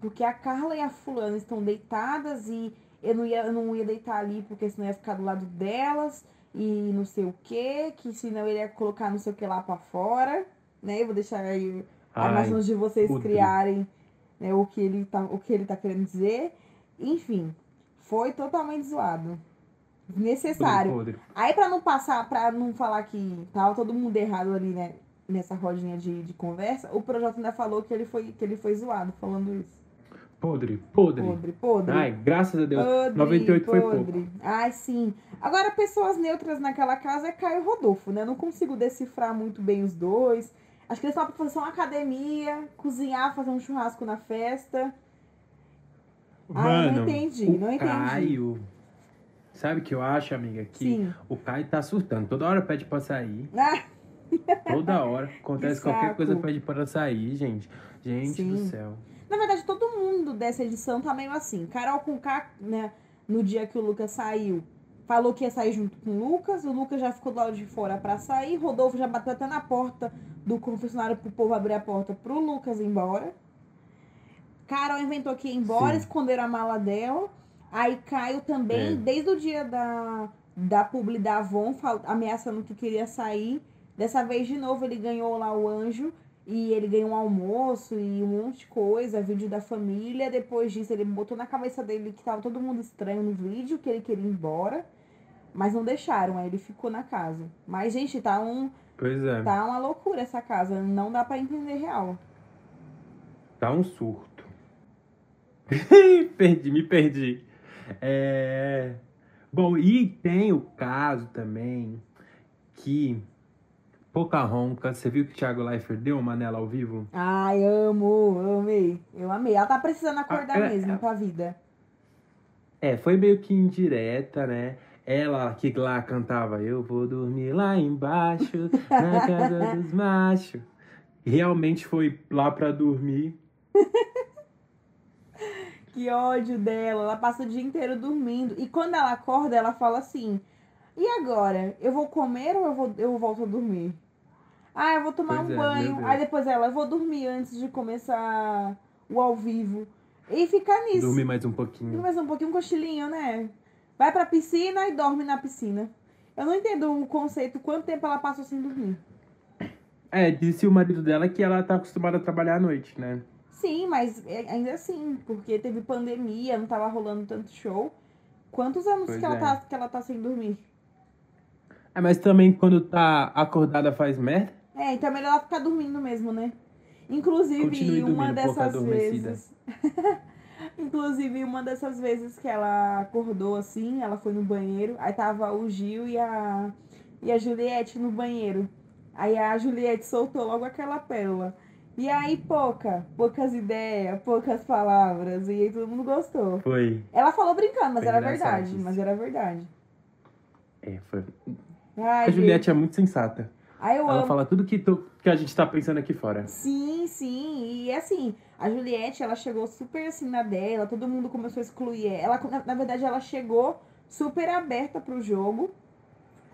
Porque a Carla e a fulana estão deitadas e eu não ia, eu não ia deitar ali porque senão ia ficar do lado delas e não sei o que, que senão ele ia colocar não sei o que lá pra fora, né? Eu vou deixar aí a imagem de vocês criarem né, o, que ele tá, o que ele tá querendo dizer. Enfim, foi totalmente zoado. Necessário. podre, podre. Aí, pra não passar, pra não falar que tava todo mundo errado ali, né? Nessa rodinha de, de conversa, o Projota ainda falou que ele foi, que ele foi zoado falando isso. Podre, podre. Podre, podre. Ai, graças a Deus. podre, 98 foi pouco. podre. Ai, sim. Agora, pessoas neutras naquela casa é Caio e Rodolfo, né? Eu não consigo decifrar muito bem os dois. Acho que eles estão pra fazer só uma academia, cozinhar, fazer um churrasco na festa. Ai, eu não entendi, o não entendi. Caio. Sabe o que eu acho, amiga? Que Sim. o Caio tá surtando. Toda hora pede pra sair. Ah, Toda hora. Acontece Que qualquer coisa, pede pra sair, gente. Gente do Sim. céu. Na verdade, todo mundo dessa edição tá meio assim. Carol com K, né? No dia que o Lucas saiu, falou que ia sair junto com o Lucas. O Lucas já ficou do lado de fora pra sair. Rodolfo já bateu até na porta do confessionário pro povo abrir a porta pro Lucas ir embora. Carol inventou que ia embora, Sim. esconderam a mala dela. Aí Caio também, É. desde o dia da, da publi da Avon, ameaçando que queria sair. Dessa vez, de novo, ele ganhou lá o anjo. E ele ganhou um almoço e um monte de coisa, vídeo da família. Depois disso, ele botou na cabeça dele que tava todo mundo estranho no vídeo, que ele queria ir embora. Mas não deixaram, aí ele ficou na casa. Mas, gente, tá, um, Pois é. tá uma loucura essa casa. Não dá pra entender real. Tá um surto. perdi, me perdi. É... Bom, e tem o caso também que Pocahontas, você viu que o Thiago Leifert deu uma nela ao vivo? Ai, amo, amei. Eu amei. Ela tá precisando acordar Ah, é- mesmo é- pra vida. É, foi meio que indireta, né? Ela que lá cantava Eu vou dormir lá embaixo, na casa dos machos. Realmente foi lá pra dormir. Que ódio dela. Ela passa o dia inteiro dormindo. E quando ela acorda, ela fala assim: E agora? Eu vou comer ou eu, vou, eu volto a dormir? Ah, eu vou tomar Pois um é, banho. Aí depois ela, eu vou dormir antes de começar o ao vivo. E fica nisso. Dormir mais um pouquinho. mais um pouquinho, um cochilinho, né? Vai pra piscina e dorme na piscina. Eu não entendo o conceito, quanto tempo ela passou sem dormir. É, disse o marido dela que ela tá acostumada a trabalhar à noite, né? Sim, mas é- ainda assim, porque teve pandemia, não tava rolando tanto show. Quantos anos Pois que ela, é. tá, que ela tá sem dormir? É, mas também quando tá acordada faz merda. É, então é melhor ela ficar dormindo mesmo, né? Inclusive, Continue uma pouco dessas vezes. Inclusive, uma dessas vezes que ela acordou assim, ela foi no banheiro, aí tava o Gil e a, e a Juliette no banheiro. Aí a Juliette soltou logo aquela pérola. E aí, pouca, poucas ideias, poucas palavras, e aí todo mundo gostou. Foi. Ela falou brincando, mas Foi era verdade, isso. mas era verdade. É, foi. Ai, A Juliette é muito sensata. Aí eu Ela amo. fala tudo que, to- que a gente tá pensando aqui fora. Sim, sim. E assim, a Juliette, ela chegou super assim na dela, todo mundo começou a excluir ela. Na, na verdade, ela chegou super aberta pro jogo,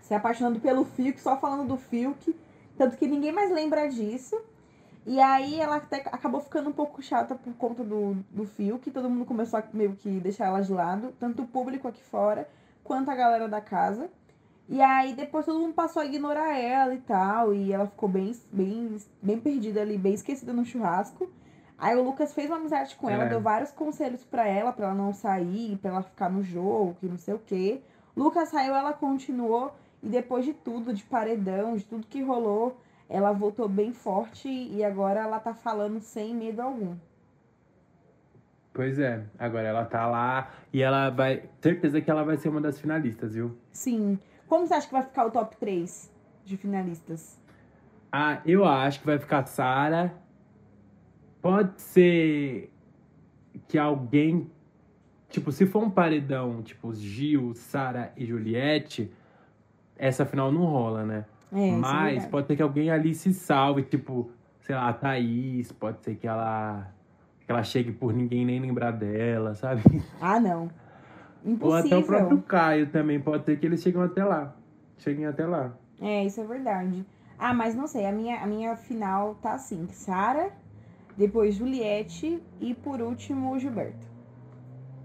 se apaixonando pelo Fiuk, só falando do Fiuk. Tanto que ninguém mais lembra disso. E aí ela até acabou ficando um pouco chata por conta do, do Fiuk. Todo mundo começou a meio que deixar ela de lado, tanto o público aqui fora quanto a galera da casa. E aí depois todo mundo passou a ignorar ela e tal. E ela ficou bem, bem, bem perdida ali, bem esquecida no churrasco. Aí o Lucas fez uma amizade com ela, É. deu vários conselhos pra ela, pra ela não sair, pra ela ficar no jogo, que não sei o quê. Lucas saiu, ela continuou. E depois de tudo, de paredão, de tudo que rolou, ela voltou bem forte e agora ela tá falando sem medo algum. Pois é, agora ela tá lá e ela vai. Certeza que ela vai ser uma das finalistas, viu? Sim. Como você acha que vai ficar o top 3 de finalistas? Ah, eu acho que vai ficar Sara. Pode ser que alguém. Tipo, se for um paredão, tipo Gil, Sara e Juliette, essa final não rola, né? É, é Mas verdade. pode ser que alguém ali se salve, tipo, sei lá, a Thaís, pode ser que ela. Que ela chegue por ninguém nem lembrar dela, sabe? Ah, não. Ou até o próprio Impossível. Caio também, pode ser que eles cheguem até lá. Cheguem até lá. É, isso é verdade. Ah, mas não sei, a minha, a minha final tá assim: Sara, depois Juliette e por último Gilberto.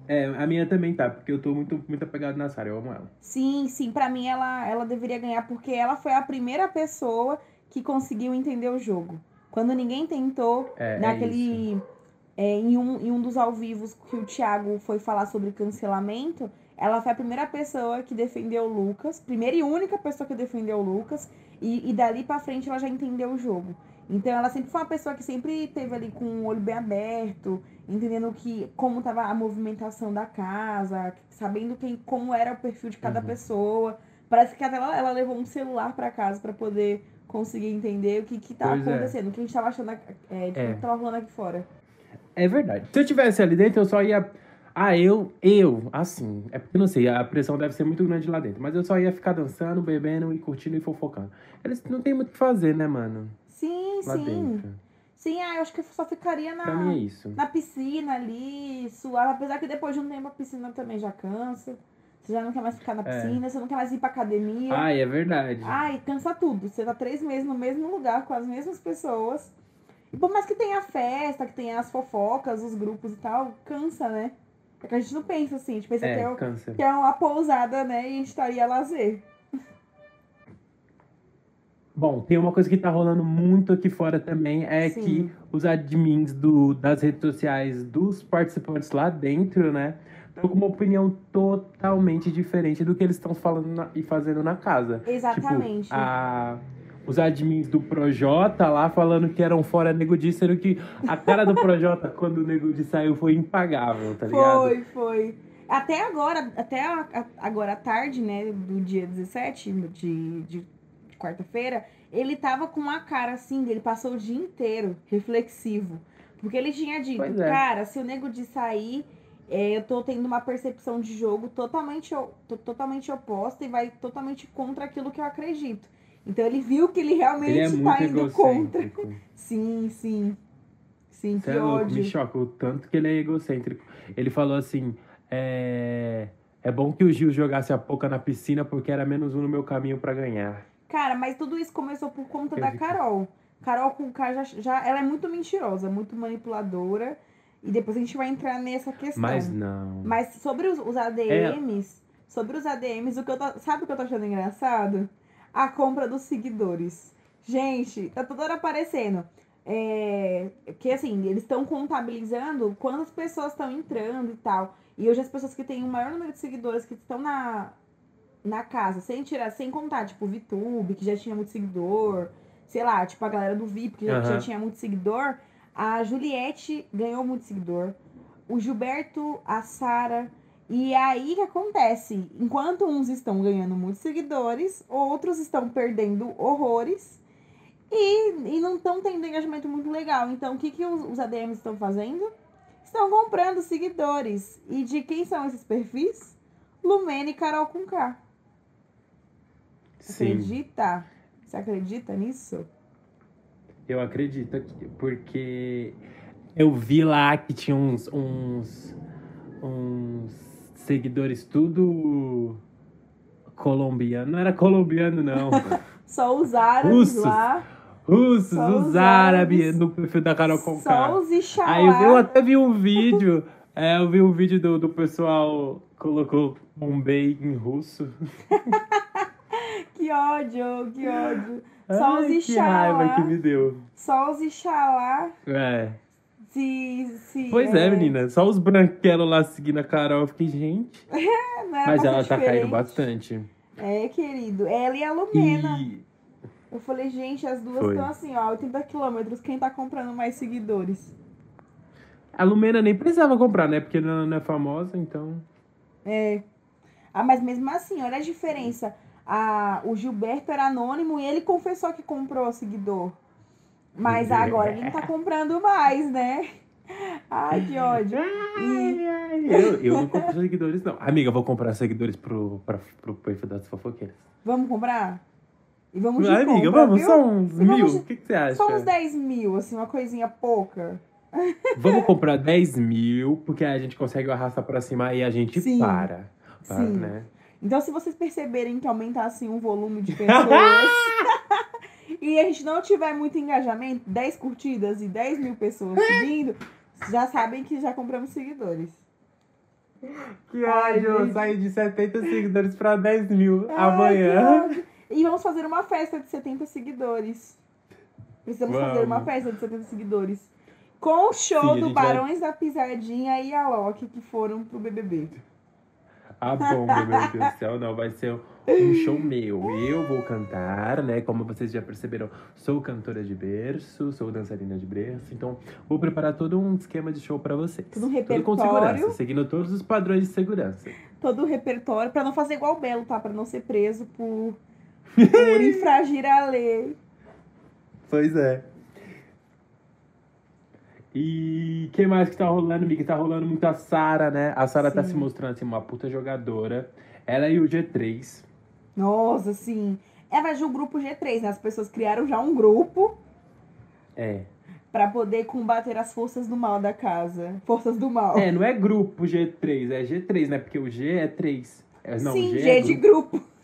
É, a minha também tá, porque eu tô muito, muito apegado na Sara, eu amo ela. Sim, sim, pra mim ela, ela deveria ganhar porque ela foi a primeira pessoa que conseguiu entender o jogo. Quando ninguém tentou, É, é naquele. é, em, um, em um dos ao vivos que o Thiago foi falar sobre cancelamento, ela foi a primeira pessoa que defendeu o Lucas, primeira e única pessoa que defendeu o Lucas, e, e dali pra frente ela já entendeu o jogo. Então ela sempre foi uma pessoa que sempre teve ali com o olho bem aberto, entendendo que como tava a movimentação da casa, sabendo quem, como era o perfil de cada Uhum. pessoa. Parece que até ela, ela levou um celular pra casa pra poder conseguir entender o que que tá Pois é. acontecendo, o que a gente tava achando, é, É. tava rolando aqui fora. É verdade. Se eu tivesse ali dentro, eu só ia. Ah, eu, eu, assim, é porque eu não sei, a pressão deve ser muito grande lá dentro, mas eu só ia ficar dançando, bebendo e curtindo e fofocando. Eles não tem muito o que fazer, né, mano? Sim, Lá sim. dentro. Sim, ah, eu acho que eu só ficaria mim é na, isso. na piscina ali, suave. Apesar que depois de um tempo a piscina também já cansa. Você já não quer mais ficar na É. piscina, você não quer mais ir pra academia. Ai, é verdade. Ai, cansa tudo. Você tá três meses no mesmo lugar com as mesmas pessoas. E por mais que tenha a festa, que tenha as fofocas, os grupos e tal, cansa, né? É que a gente não pensa assim, a gente pensa que, é, É, o- câncer. que é uma pousada, né? E a gente estaria a lazer. Bom, tem uma coisa que tá rolando muito aqui fora também, é Sim. que os admins do, das redes sociais dos participantes lá dentro, né, estão com uma opinião totalmente diferente do que eles estão falando na- e fazendo na casa. Exatamente. Tipo, a, os admins do Projota lá falando que eram fora Nego Di, sendo que a cara do Projota quando o Nego Di saiu foi impagável, tá ligado? Foi, foi. Até agora, até a- a- agora à tarde, né, do dia 17 de, de quarta-feira, ele tava com uma cara assim, ele passou o dia inteiro reflexivo. Porque ele tinha dito, é. cara, se o nego de sair, é, eu tô tendo uma percepção de jogo totalmente, totalmente oposta e vai totalmente contra aquilo que eu acredito. Então ele viu que ele realmente Ele é tá indo contra. Sim, sim. Sim, Você que é louco, ódio. me choca o tanto que ele é egocêntrico. Ele falou assim: é, é bom que o Gil jogasse a pouca na piscina porque era menos um no meu caminho pra ganhar. Cara, mas tudo isso começou por conta Eu da. Carol. Carol com K já, já. Ela é muito mentirosa, muito manipuladora. E depois a gente vai entrar nessa questão. Mas não. Mas sobre os, os ADMs, sobre os ADMs, o que eu tô, sabe o que eu tô achando engraçado? A compra dos seguidores. Gente, tá toda hora aparecendo. É, que assim, eles estão contabilizando quantas pessoas estão entrando e tal. E hoje as pessoas que têm o maior número de seguidores que estão na, na casa, sem tirar, sem contar, tipo, o VTube, que já tinha muito seguidor, sei lá, tipo, a galera do VIP, que já, Aham. já tinha muito seguidor, a Juliette ganhou muito seguidor, o Gilberto, a Sara. E aí que acontece? Enquanto uns estão ganhando muitos seguidores, outros estão perdendo horrores e, e não estão tendo engajamento muito legal. Então, o que, que os, os ADMs estão fazendo? Estão comprando seguidores. E de quem são esses perfis? Lumene e Carol com K. Sim, Acredita? Você acredita nisso? eu acredito porque eu vi lá que tinha uns, uns, uns seguidores tudo colombiano. Não era colombiano, não. Só os árabes Russos. lá. Russos, Só os os árabes árabes. no perfil da Carol Conká. Só os Ixalá. Aí eu até vi um vídeo, é, eu vi um vídeo do, do pessoal colocou Bombay em russo. Que ódio, que ódio. Só Ai, os que raiva Ixalá. que me deu. Só os Ixalá. É. Se, se, Pois é, menina. Só os branquelos lá seguindo a Carol. Eu fiquei, gente. era Mas ela tá caindo bastante. É, querido. Ela e a Lumena. E Eu falei, gente, as duas estão assim, ó, 80 quilômetros. Quem tá comprando mais seguidores? a Lumena nem precisava comprar, né? Porque ela não é famosa, então. É. Ah, mas mesmo assim, olha a diferença. Ah, o Gilberto era anônimo e ele confessou que comprou seguidor. Mas É. agora ele não tá comprando mais, né? Ai, que ódio. E Eu, eu não compro seguidores, não. Amiga, eu vou comprar seguidores pro, pra, pro perfil das fofoqueiras. vamos comprar? E vamos de amiga, compra, vamos, viu? só uns E mil. O que, que você acha? Só uns 10 mil, assim, uma coisinha pouca. Vamos comprar 10 mil, porque aí a gente consegue arrastar pra cima e a gente Sim. para. Para, Sim. né? Então, se vocês perceberem que aumentar assim o volume de pessoas e a gente não tiver muito engajamento, 10 curtidas e 10 mil pessoas seguindo, já sabem que já compramos seguidores. Que ódio, gente. sair de 70 seguidores pra 10 mil Ai, amanhã. E vamos fazer uma festa de 70 seguidores. Precisamos fazer Vamos. uma festa de 70 seguidores. Com o show Sim, do gente vai- Barões da Pisadinha e a Loki que foram pro BBB. A bomba, meu Deus do céu, não, vai ser um show meu. Eu vou cantar, né? Como vocês já perceberam, sou cantora de berço, sou dançarina de berço, então vou preparar todo um esquema de show pra vocês. Todo um Tudo com repertório. segurança, seguindo todos os padrões de segurança. todo o repertório, pra não fazer igual o Belo, tá? Pra não ser preso por, por infragir a lei. Pois é. E que mais que tá rolando, amiga? Tá rolando muito a Sara, né? A Sara tá Sim. se mostrando assim, uma puta jogadora. Ela e o G3. Nossa, assim. É, mas o grupo G3, né? As pessoas criaram já um grupo É. pra poder combater as forças do mal da casa. Forças do mal. É, não é grupo G3, é G3, né? Porque o G é 3. É, não, Sim, G, G, é de grupo. grupo.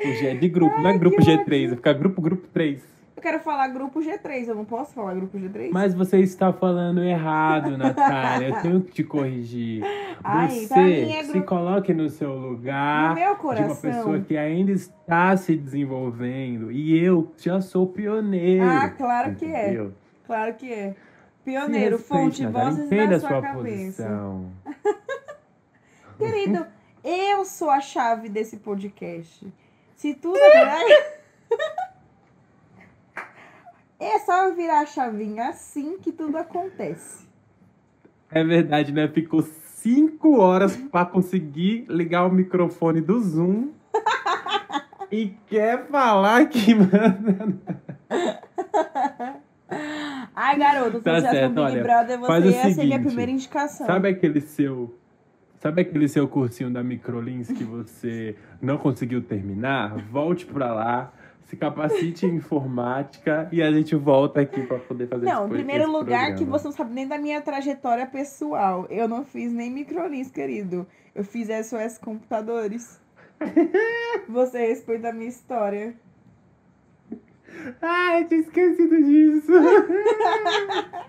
O G é de grupo, não é grupo que G3, vai ficar grupo, grupo 3. Eu quero falar grupo G3, eu não posso falar grupo G3? Mas você está falando errado, Natália. Eu tenho que te corrigir. Ai, você é se grupo- coloque no seu lugar No meu de uma pessoa que ainda está se desenvolvendo. E eu já sou pioneiro. Ah, claro que é. entendeu? Claro que é. Se Pioneiro, respeite, fonte, Natália, vozes da sua, sua cabeça. Querido, eu sou a chave desse podcast. Se tudo é É só virar a chavinha assim que tudo acontece. É verdade, né? Ficou cinco horas pra conseguir ligar o microfone do Zoom. e quer falar que manda. Ai, garoto, se Tá certo, Big olha, Brother, você ia ser minha seguinte, primeira indicação. Sabe aquele seu. Sabe aquele seu cursinho da Microlins que você não conseguiu terminar? Volte pra lá, se capacite em informática e a gente volta aqui pra poder fazer Não, em primeiro lugar, que programa. você não sabe nem da minha trajetória pessoal. Eu não fiz nem microlins, querido. Eu fiz SOS Computadores. você respeita a minha história. Ai, eu tinha esquecido disso.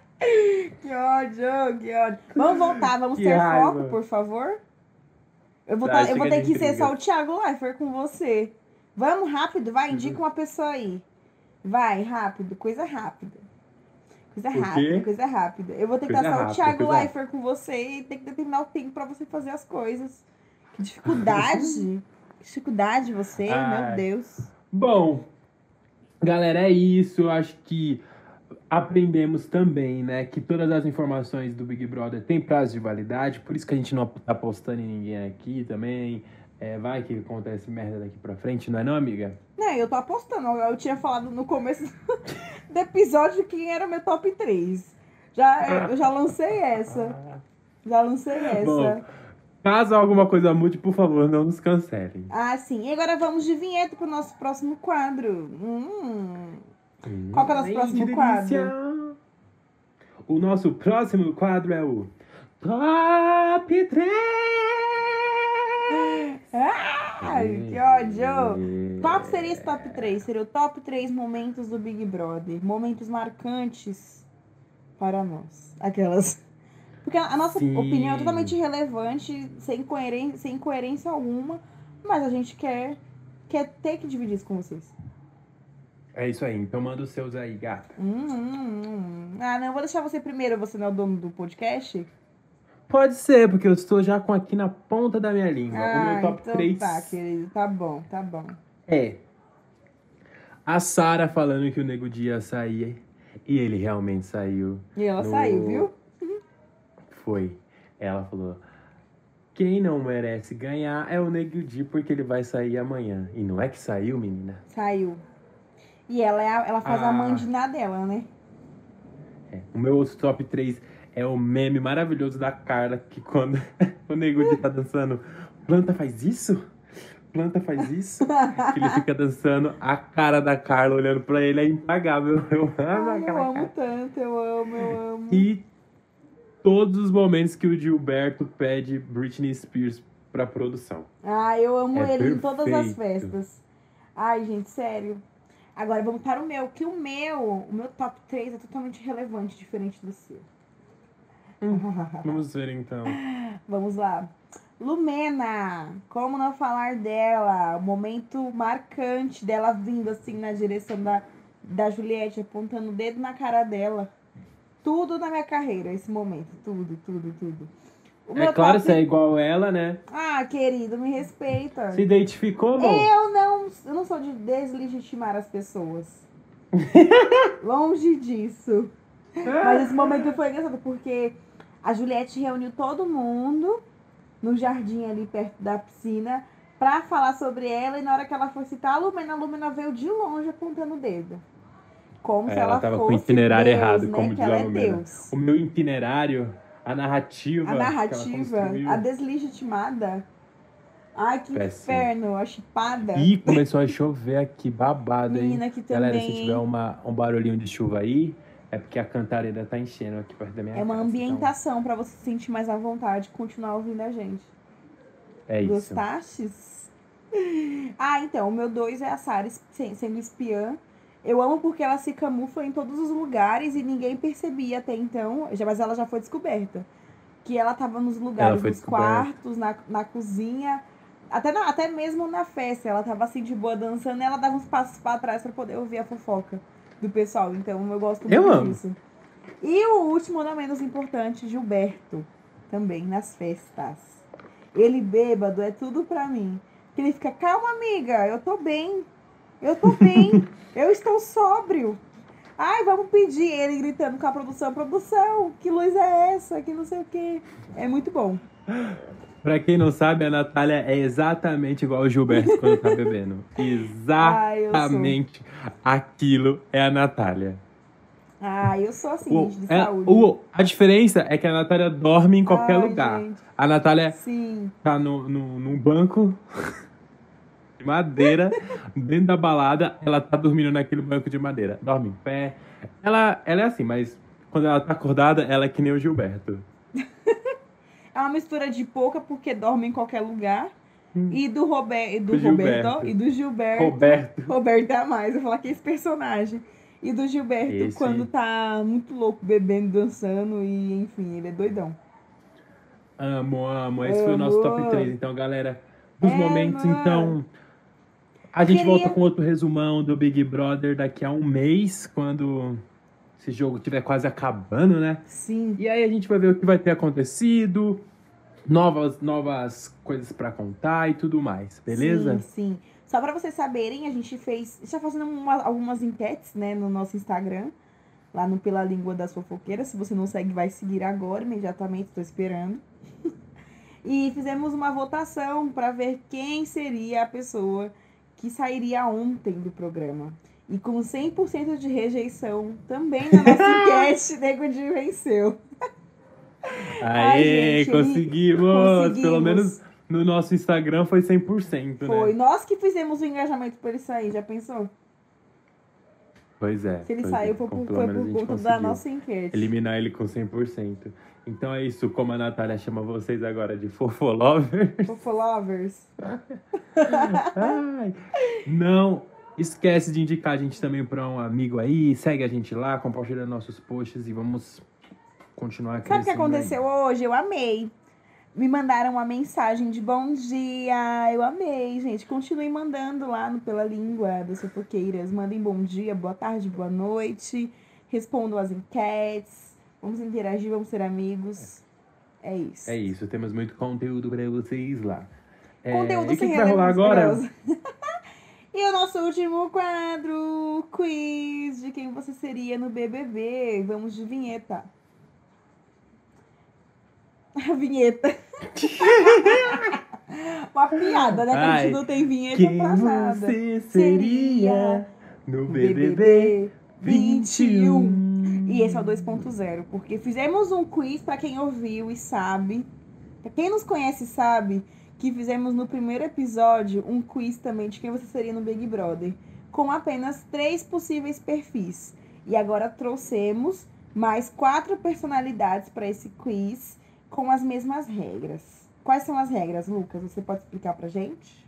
Que ódio, que ódio. Vamos voltar, vamos Que ter raiva. foco, por favor? Eu vou, Tá, tá- eu vou ter que ser intriga. só o Thiago Leifert com você. Vamos rápido, vai, indica Uhum. uma pessoa aí. Vai, rápido, coisa rápida. Coisa rápida, coisa rápida. Eu vou tentar Coisa só o Thiago coisa Leifert com você e tem que determinar o tempo pra você fazer as coisas. Que dificuldade. Que dificuldade você, meu Ai. Deus. Bom, galera, é isso. Eu acho que aprendemos também, né, que todas as informações do Big Brother têm prazo de validade, por isso que a gente não tá postando em ninguém aqui também. É, vai que acontece merda daqui pra frente, não é não, amiga? Não, eu tô apostando. Eu tinha falado no começo do episódio quem era meu top 3. Já, eu já lancei essa. Já lancei essa. Bom, caso alguma coisa mude, por favor, não nos cancelem. Ah, sim. E agora vamos de vinheta pro nosso próximo quadro. Hum. Qual que é o nosso próximo quadro? O nosso próximo quadro é o Top 3! Ai, que ódio! Qual seria esse top 3? Seria o top 3 momentos do Big Brother. Momentos marcantes para nós. Aquelas. Porque a nossa Sim. opinião é totalmente irrelevante, sem coerência, sem coerência alguma, mas a gente quer, quer ter que dividir isso com vocês. É isso aí, então manda os seus aí, gata. Hum, hum, hum. Ah, não, eu vou deixar você primeiro, você não é o dono do podcast? Pode ser, porque eu estou já com aqui na ponta da minha língua. o Ah, meu top então 3 tá, querido. Tá bom, tá bom. é a Sara falando que o Nego Dia ia sair e ele realmente saiu. E ela No- saiu, viu? Foi. Ela falou: quem não merece ganhar é o Nego Di porque ele vai sair amanhã. E não é que saiu, menina? Saiu. E ela, é a- ela faz a Ah. mandina dela, né? É. O meu outro top 3 é o meme maravilhoso da Carla, que quando o Nego tá dançando, planta faz isso? Planta faz isso? que ele fica dançando, a cara da Carla olhando pra ele é impagável. Eu amo Ai, eu aquela amo cara. tanto, eu amo, eu amo. E todos os momentos que o Gilberto pede Britney Spears pra produção. Ah, eu amo É ele em todas as perfeito. festas. Ai, gente, sério. Agora vamos para o meu, que o meu, o meu top 3 é totalmente relevante, diferente do seu. Vamos ver então. Vamos lá. Lumena, como não falar dela? O momento marcante dela vindo assim na direção da, da Juliette, apontando o dedo na cara dela. Tudo na minha carreira, esse momento. Tudo, tudo, tudo. O É claro, top- você é igual ela, né? Ah, querido, me respeita. Se identificou, amor? Eu não, eu não sou de deslegitimar as pessoas. Longe disso. Mas esse momento foi engraçado, porque a Juliette reuniu todo mundo no jardim ali perto da piscina pra falar sobre ela. E na hora que ela foi citar a Lumena, a Lumena veio de longe apontando o dedo. Como É, se ela ela tava com o fosse itinerário Deus, errado, né? como diz a é Lumena. Deus. O meu itinerário, a narrativa. A narrativa, a deslegitimada. Ai, que Péssimo. inferno, a chipada. E começou a chover aqui, babado, hein? Menina que também. Galera, se tiver uma, um barulhinho de chuva aí, é porque a cantareira tá enchendo aqui perto da minha É uma casa. então- ambientação pra você se sentir mais à vontade e continuar ouvindo a gente. É isso. Gostastes? Ah, então, o meu dois é a Sarah se- sendo espiã. Eu amo porque ela se camufla em todos os lugares e ninguém percebia até então, mas ela já foi descoberta. Que ela tava nos lugares dos quartos, na, na cozinha, até, na- até mesmo na festa. Ela tava assim de boa dançando e ela dava uns passos pra trás pra poder ouvir a fofoca do pessoal. Então eu gosto muito Eu amo. disso. E o último, não menos importante, Gilberto. Também nas festas. Ele bêbado é tudo pra mim. Que ele fica, calma, amiga, eu tô bem. Eu tô bem. eu estou sóbrio. Ai, vamos pedir. Ele gritando com a produção, produção, que luz é essa? Que não sei o quê. É muito bom. Pra quem não sabe, a Natália é exatamente igual o Gilberto quando tá bebendo. Exatamente aquilo é a Natália. Ah, eu sou assim, O- gente, de é- saúde. o- a diferença é que a Natália dorme em qualquer Ai, lugar. gente, A Natália Sim. tá no, no, num banco de madeira, dentro da balada, ela tá dormindo naquele banco de madeira. Dorme em pé. Ela, ela é assim, mas quando ela tá acordada, ela é que nem o Gilberto. É uma mistura de pouca porque dorme em qualquer lugar. E do, Rober e do Roberto e do Gilberto. Roberto. Roberto é mais, eu vou falar que é esse personagem. E do Gilberto Esse- quando tá muito louco, bebendo, dançando e enfim, ele é doidão. Amo, amo. Esse foi o nosso top Amo. 3. Então, galera, dos É, momentos, mano. então. A gente Queria- volta com outro resumão do Big Brother daqui a um mês, quando esse jogo estiver quase acabando, né? Sim. E aí a gente vai ver o que vai ter acontecido, novas, novas coisas pra contar e tudo mais, beleza? Sim, sim. Só pra vocês saberem, a gente fez. Está fazendo uma- algumas enquetes, né, no nosso Instagram. Lá no Pela Língua das Fofoqueiras. Se você não segue, vai seguir agora, imediatamente, tô esperando. e fizemos uma votação pra ver quem seria a pessoa que sairia ontem do programa. E com 100% de rejeição, também na nossa enquete, Nego Di venceu. Ai, Aê, gente, conseguimos! conseguimos. Pelo menos no nosso Instagram foi 100%, Foi né? nós que fizemos o engajamento pra ele sair, já pensou? Pois é. Se ele saiu é. foi Com- por, foi por conta da nossa enquete. Eliminar ele com 100%. Então é isso, como a Natália chama vocês agora de fofolovers. Fofolovers. Ai, não esquece de indicar a gente também para um amigo aí, segue a gente lá, compartilha nossos posts e vamos continuar Sabe o que crescendo aí. aconteceu hoje? Eu amei. Me mandaram uma mensagem de bom dia. Eu amei, gente. Continuem mandando lá no Pela Língua das Fofoqueiras. Mandem bom dia, boa tarde, boa noite. Respondam as enquetes. Vamos interagir, vamos ser amigos. É isso. É isso, temos muito conteúdo para vocês lá. É, Conteúdo e o que, vai rolar relevância agora? e o nosso último quadro, quiz de quem você seria no BBB. Vamos de vinheta. A vinheta. Uma piada, né? Que a gente Ai, não tem vinheta Quem pra nada. você seria no BBB 21? E esse é o 2.0, porque fizemos um quiz pra quem ouviu e sabe. Pra quem nos conhece sabe que fizemos no primeiro episódio um quiz também de quem você seria no Big Brother, com apenas três possíveis perfis. E agora trouxemos mais quatro personalidades para esse quiz com as mesmas regras. Quais são as regras, Lucas? Você pode explicar pra gente?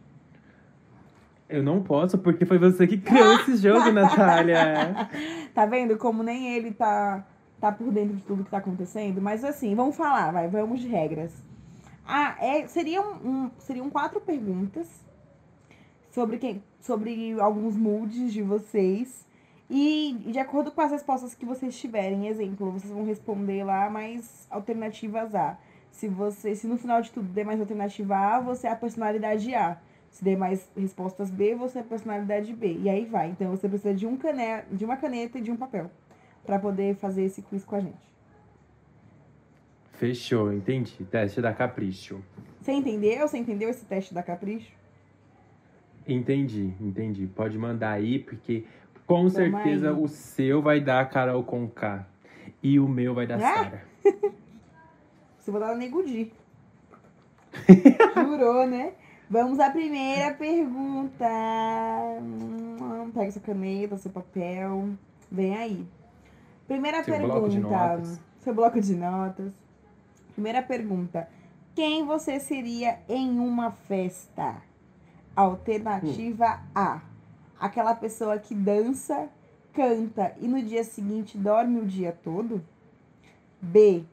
Eu não posso, porque foi você que criou esse jogo, Natália. Tá vendo como nem ele tá, tá por dentro de tudo que tá acontecendo? Mas assim, vamos falar, vai, vamos de regras. Ah, é, seriam, um, seriam quatro perguntas sobre, quem, sobre alguns moods de vocês. E de acordo com as respostas que vocês tiverem, exemplo, vocês vão responder lá mais alternativas A. Se você, se no final de tudo der mais alternativa A, você é a personalidade A. Se der mais respostas B, você é a personalidade B. E aí vai. Então você precisa de, um cane... de uma caneta e de um papel para poder fazer esse quiz com a gente. Fechou, entendi. Teste da Capricho. Você entendeu? Você entendeu esse teste da Capricho? Entendi, entendi. Pode mandar aí, porque com certeza aí. o seu vai dar a Carol com K. E o meu vai dar Ah! Sara. Você vai dar Negudi. Jurou, né? Vamos à primeira pergunta. Hum, Pega sua caneta, seu papel. Vem aí. Primeira Seu pergunta. bloco de notas. Seu bloco de notas. Primeira pergunta. Quem você seria em uma festa? Alternativa A. Aquela pessoa que dança, canta e no dia seguinte dorme o dia todo? B.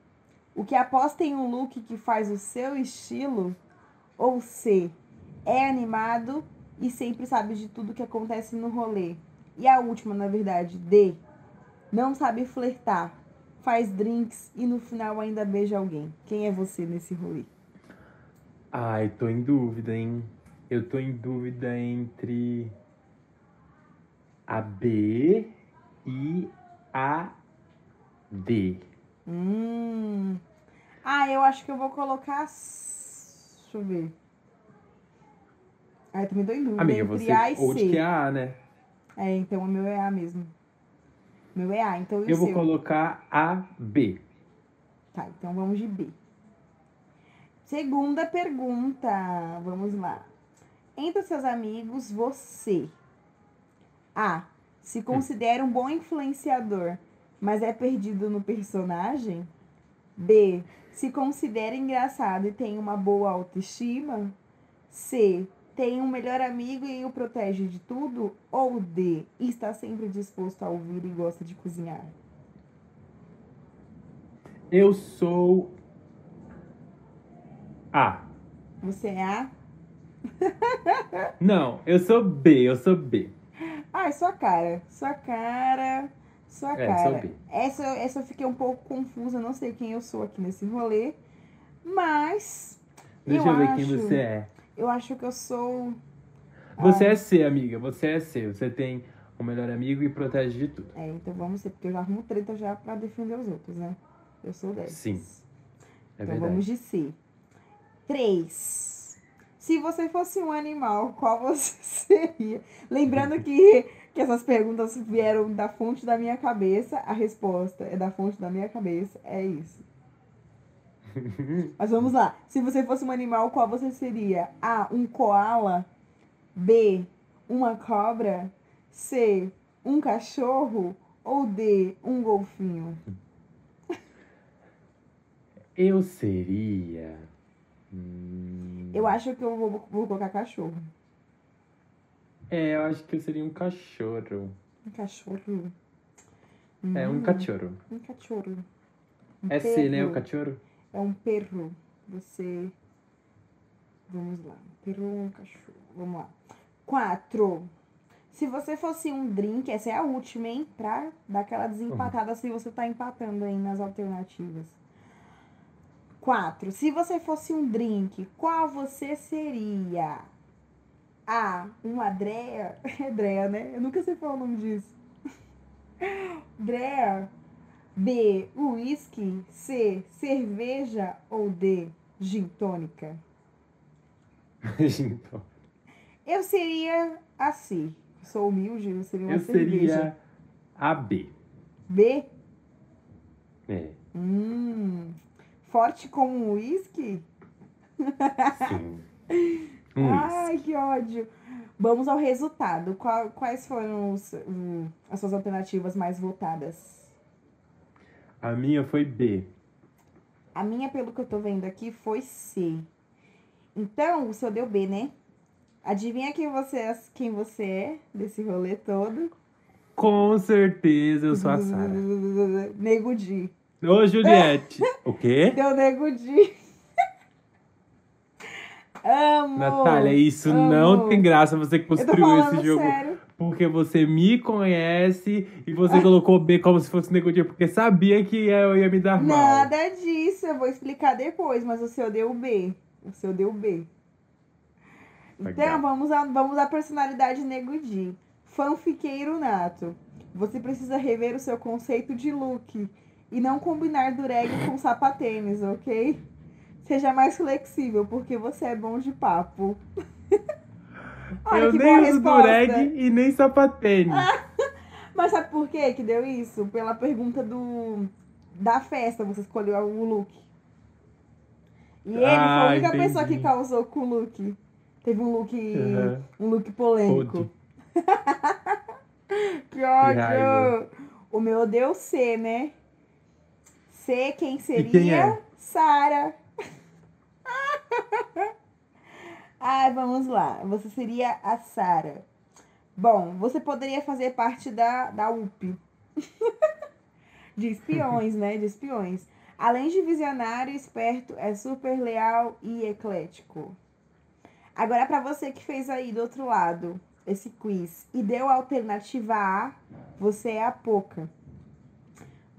O que aposta em um look que faz o seu estilo? Ou C. É animado e sempre sabe de tudo que acontece no rolê? E a última, na verdade, D. Não sabe flertar, faz drinks e no final ainda beija alguém. Quem é você nesse rolê? Ai, tô em dúvida, hein? Eu tô em dúvida entre a B e a D. Hum. Ah, eu acho que eu vou colocar. Deixa eu ver. Ah, eu também tô em dúvida. Amiga, entre você A e ou de C. que é A, né? É, então o meu é A mesmo. O meu é A, então e o Eu vou colocar a B. Tá, então vamos de B. Segunda pergunta. Vamos lá. Entre seus amigos, você. A. Se considera um bom influenciador, mas é perdido no personagem? B. Se considera engraçado e tem uma boa autoestima? C. Tem um melhor amigo e o protege de tudo? Ou D. Está sempre disposto a ouvir e gosta de cozinhar? Eu sou A. Você é A? Não, eu sou B, eu sou B. Ai, sua cara. Sua cara. Sua É, cara. Essa, essa eu fiquei um pouco confusa, não sei quem eu sou aqui nesse rolê. Mas. Deixa eu, ver quem acho- você é. Eu acho que eu sou. Você Ah. é C, amiga. Você é C. Você tem o melhor amigo e protege de tudo. É, então vamos ser, porque eu já arrumo treta já pra defender os outros, né? Eu sou dessas. Sim, É então verdade. vamos de C. 3. Se você fosse um animal, qual você seria? Lembrando que, que essas perguntas vieram da fonte da minha cabeça, a resposta é da fonte da minha cabeça, é isso. Mas vamos lá. Se você fosse um animal, qual você seria? A. Um koala. B. Uma cobra. C. Um cachorro. Ou D. Um golfinho. Eu seria. Hum, Eu acho que eu vou, vou colocar cachorro. É, eu acho que eu seria um cachorro. Um cachorro. É, um Hum, cachorro. Um cachorro. Um É C, né? O cachorro? É um perro. Você. Vamos lá. Um perro ou um cachorro? Vamos lá. Quatro. Se você fosse um drink, essa é a última, hein? Pra dar aquela desempatada se você tá empatando aí nas alternativas. Quatro. Se você fosse um drink, qual você seria? A. Uma Drea. É Drea, né? Eu nunca sei falar o nome disso. Drea. B. Whisky. C. Cerveja. Ou D. Gin tônica. então, Eu seria a C. Sou humilde, eu seria uma eu cerveja. seria a B. B. É, Hum. Forte como um whisky? sim. Um Ai, que ódio. Vamos ao resultado. Qual- quais foram os- hum, as suas alternativas mais votadas? A minha foi B. A minha, pelo que eu tô vendo aqui, foi C. Então, o seu deu B, né? Adivinha quem você, é- quem você é desse rolê todo? Com certeza eu sou a Sara. Nego Di. Ô, Juliette. o quê? Deu Nego. Amo! Natália, isso amo. não tem graça você construiu esse jogo. sério. Porque você me conhece e você colocou B como se fosse nego porque sabia que eu ia me dar mal. Nada disso, eu vou explicar depois, mas o seu deu B. O seu deu B. Então, vamos à, vamos à personalidade Nego. Fanfiqueiro nato. Você precisa rever o seu conceito de look e não combinar dureg com sapatênis, ok? Seja mais flexível, porque você é bom de papo. Olha eu que nem uso resposta. dureg e nem sapatênis. Mas sabe por quê que deu isso? Pela pergunta do da festa, você escolheu o look. E ele foi a Ah, única pessoa que entendi. causou com o look. Teve um look, Aham. um look polêmico. Que ódio! O meu deu C, né? C, quem seria? quem é? Sara. Ai, vamos lá. Você seria a Sara. Bom, você poderia fazer parte da, da UP. de espiões, né? De espiões. Além de visionário, esperto, é super leal e eclético. Agora, para você que fez aí do outro lado esse quiz e deu a alternativa A, você é a Poca.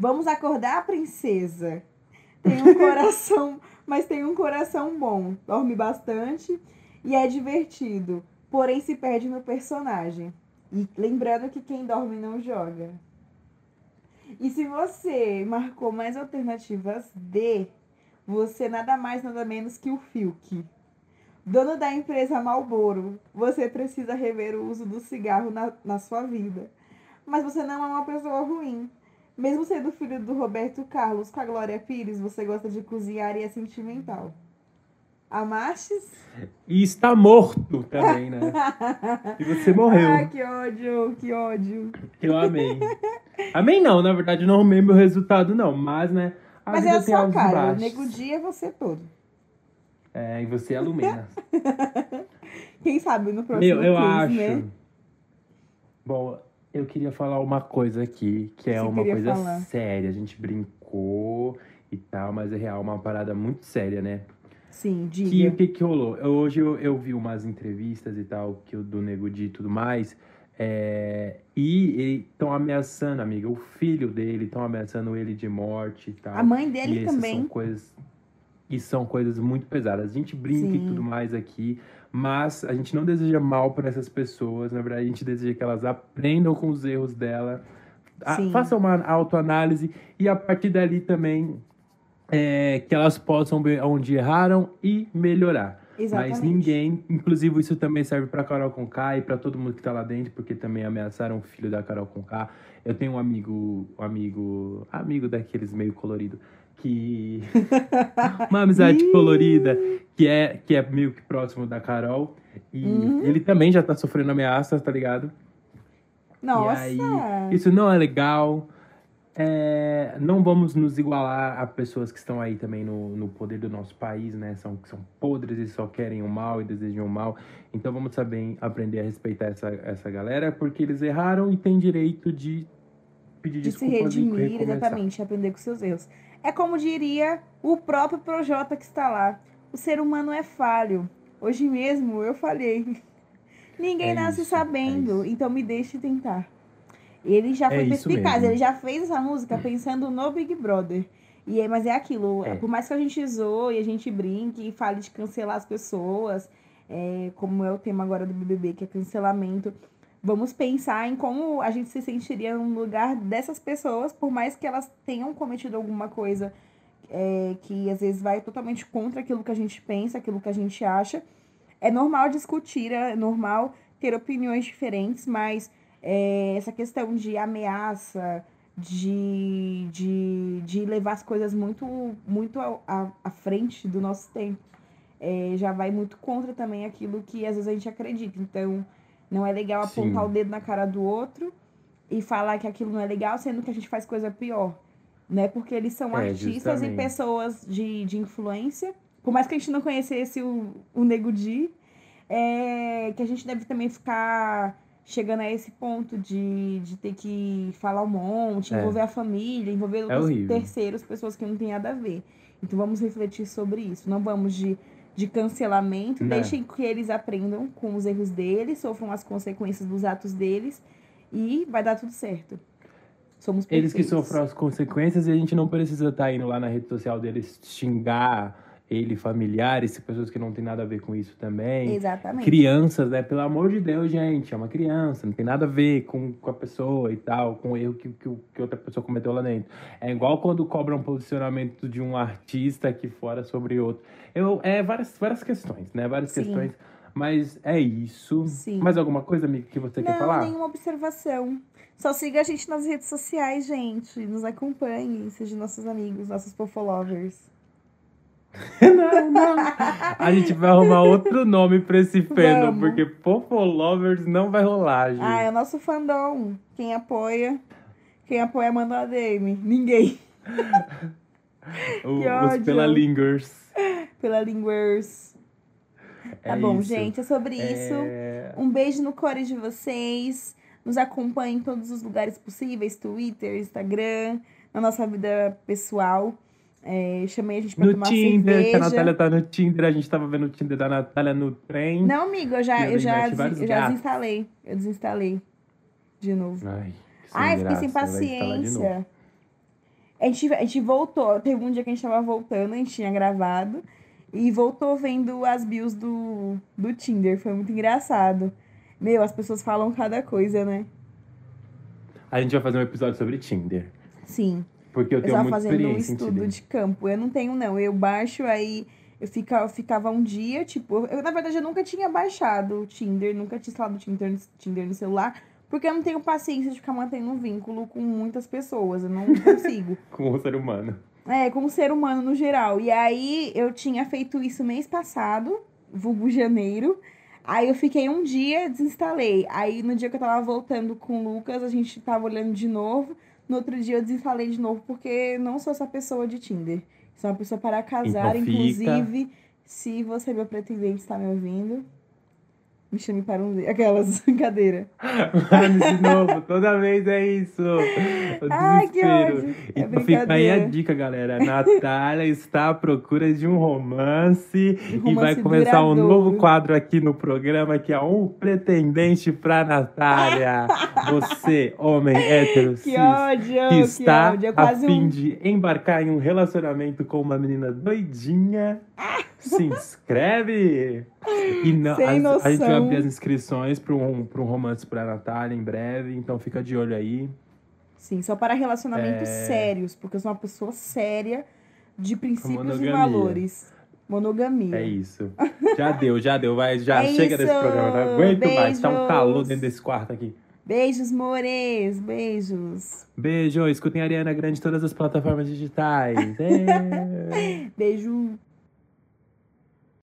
Vamos acordar princesa. Tem um coração, mas tem um coração bom. Dorme bastante e é divertido, porém se perde no personagem. E lembrando que quem dorme não joga. E se você marcou mais alternativas D, você nada mais nada menos que o Filk. Dono da empresa Malboro, você precisa rever o uso do cigarro na, na sua vida. Mas você não é uma pessoa ruim. Mesmo sendo filho do Roberto Carlos com a Glória Pires, você gosta de cozinhar e é sentimental. Amastes? E está morto também, né? E você morreu. Ai, que ódio, que ódio. Eu amei. Amei não, na verdade, não amei meu resultado, não. Mas, né? A Mas é a sua cara. O baixos. Nego Dia é você todo. É, e você é a Lumena. Quem sabe no próximo Meu, eu quiz, acho. né? Bom, eu queria falar uma coisa aqui, que é Você uma coisa falar? séria. A gente brincou e tal, mas é real, uma parada muito séria, né? Sim, Que o diga. que, que rolou? Eu- hoje eu, eu vi umas entrevistas e tal, que o do Nego Di e tudo mais. é, e estão ameaçando, amiga, o filho dele, estão ameaçando ele de morte e tal. A mãe E dele essas também. São coisas, e são coisas muito pesadas. A gente brinca e Sim. tudo mais aqui, mas a gente não deseja mal para essas pessoas. Na verdade, a gente deseja que elas aprendam com os erros dela, a- Sim. façam uma autoanálise e a partir dali também é, que elas possam ver onde erraram e melhorar. Exatamente. Mas ninguém, inclusive isso também serve pra Carol Conká e pra todo mundo que tá lá dentro, porque também ameaçaram o filho da Carol Conká. Eu tenho um amigo, um amigo, amigo daqueles meio colorido, que uma amizade colorida, que é que é meio que próximo da Carol, e Uhum. ele também já tá sofrendo ameaças, tá ligado? Nossa. Aí, isso não é legal. É, não vamos nos igualar a pessoas que estão aí também no, no poder do nosso país, né? São, que são podres e só querem o mal e desejam o mal. Então vamos saber aprender a respeitar essa, essa galera, porque eles erraram e têm direito de pedir de se desculpas e redimir, recomeçar. exatamente, aprender com seus erros. É como diria o próprio Projota que está lá. O ser humano é falho. Hoje mesmo eu falhei. Ninguém É nasce isso, sabendo, é então me deixe tentar. Ele já É foi isso perspicaz, ele já fez essa música pensando no Big Brother. E é, mas é aquilo, É. por mais que a gente zoe, a gente brinque e fale de cancelar as pessoas, é, como é o tema agora do BBB, que é cancelamento, vamos pensar em como a gente se sentiria no lugar dessas pessoas, por mais que elas tenham cometido alguma coisa é, que às vezes vai totalmente contra aquilo que a gente pensa, aquilo que a gente acha. É normal discutir, é normal ter opiniões diferentes, mas é, essa questão de ameaça, de, de, de levar as coisas muito, muito à- frente do nosso tempo, é, já vai muito contra também aquilo que às vezes a gente acredita. Então, não é legal Sim. apontar o dedo na cara do outro e falar que aquilo não é legal, sendo que a gente faz coisa pior. Né? Porque eles são É, artistas e justamente. pessoas de, de influência. Por mais que a gente não conhecesse o, o Nego Di, é, que a gente deve também ficar chegando a esse ponto de, de ter que falar um monte, É. envolver a família, envolver horrível. terceiros, pessoas que não têm nada a ver. Então vamos refletir sobre isso. Não vamos de, de cancelamento, Não. deixem que eles aprendam com os erros deles, sofram as consequências dos atos deles e vai dar tudo certo. Somos Eles que perfeitos. sofrem as consequências e a gente não precisa estar indo lá na rede social deles xingar ele, familiares, pessoas que não tem nada a ver com isso também. Exatamente. Crianças, né? Pelo amor de Deus, gente, é uma criança, não tem nada a ver com, com a pessoa e tal, com o erro que, que, que outra pessoa cometeu lá dentro. É igual quando cobram posicionamento de um artista aqui fora sobre outro. Eu, é várias, várias questões, né? Várias Sim. questões. Mas é isso. Sim. Mais alguma coisa, amigo, que você quer Não, falar? nenhuma observação. Só siga a gente nas redes sociais, gente. Nos acompanhe, sejam nossos amigos, nossos fofolovers. Não, não. A gente vai arrumar outro nome pra esse fandom, Vamos. porque Popolovers não vai rolar, gente. Ah, é o nosso fandom. Quem apoia, quem apoia manda uma DM. O- Ninguém. que os ódio. Pelalingers. Pela Linguers. Tá É bom, isso. gente, é sobre isso. É, Um beijo no core de vocês. Nos acompanhem em todos os lugares possíveis: Twitter, Instagram, na nossa vida pessoal. É, chamei a gente pra No tomar Tinder, que a cerveja. Natália tá no Tinder, a gente tava vendo o Tinder da Natália no trem. Não, amigo, eu já, eu já, vários eu já desinstalei. Eu desinstalei de novo. Ai, que Ai, fiquei sem paciência. A gente, a gente voltou. Teve um dia que a gente tava voltando, a gente tinha gravado. E voltou vendo as bios do, do Tinder. Foi muito engraçado. Meu, as pessoas falam cada coisa, né? A gente vai fazer um episódio sobre Tinder. Sim. Porque eu Eu tenho tava muita fazendo um estudo de campo. Eu não tenho, não. Eu baixo, aí eu, fica, eu ficava um dia, tipo. Eu, na verdade, eu nunca tinha baixado o Tinder, nunca tinha instalado o Tinder, Tinder no celular. Porque eu não tenho paciência de ficar mantendo um vínculo com muitas pessoas. Eu não consigo. Com o ser humano. É, como ser humano no geral. E aí eu tinha feito isso mês passado, vulgo janeiro. Aí eu fiquei um dia, desinstalei. Aí no dia que eu tava voltando com o Lucas, a gente tava olhando de novo. No outro dia eu desinstalei de novo, porque não sou essa pessoa de Tinder. Sou uma pessoa para casar, Então inclusive, se você, meu pretendente, está me ouvindo, me chame para um. Aquelas brincadeiras. Mano, de novo, toda vez é isso. O Ai, que ódio. É Então fica aí a dica, galera. Natália está à procura de um romance, e vai romance começar um duradouro. novo quadro aqui no programa que é um pretendente pra Natália. Você, homem hétero, Que cis, ódio, que que está ódio. É a fim um de embarcar em um relacionamento com uma menina doidinha, se inscreve. E não, Sem as- a gente vai abrir as inscrições para um, pra um romance pra Natália em breve, então fica de olho aí. Sim, só para relacionamentos É. sérios, porque eu sou uma pessoa séria de princípios e valores. Monogamia. É isso. Já deu, já deu. Vai, já É chega isso. desse programa. Não aguento mais. Tá um Beijos. calor dentro desse quarto aqui. Beijos, mores, beijos. Beijo. Escutem a Ariana Grande em todas as plataformas digitais. É. Beijo.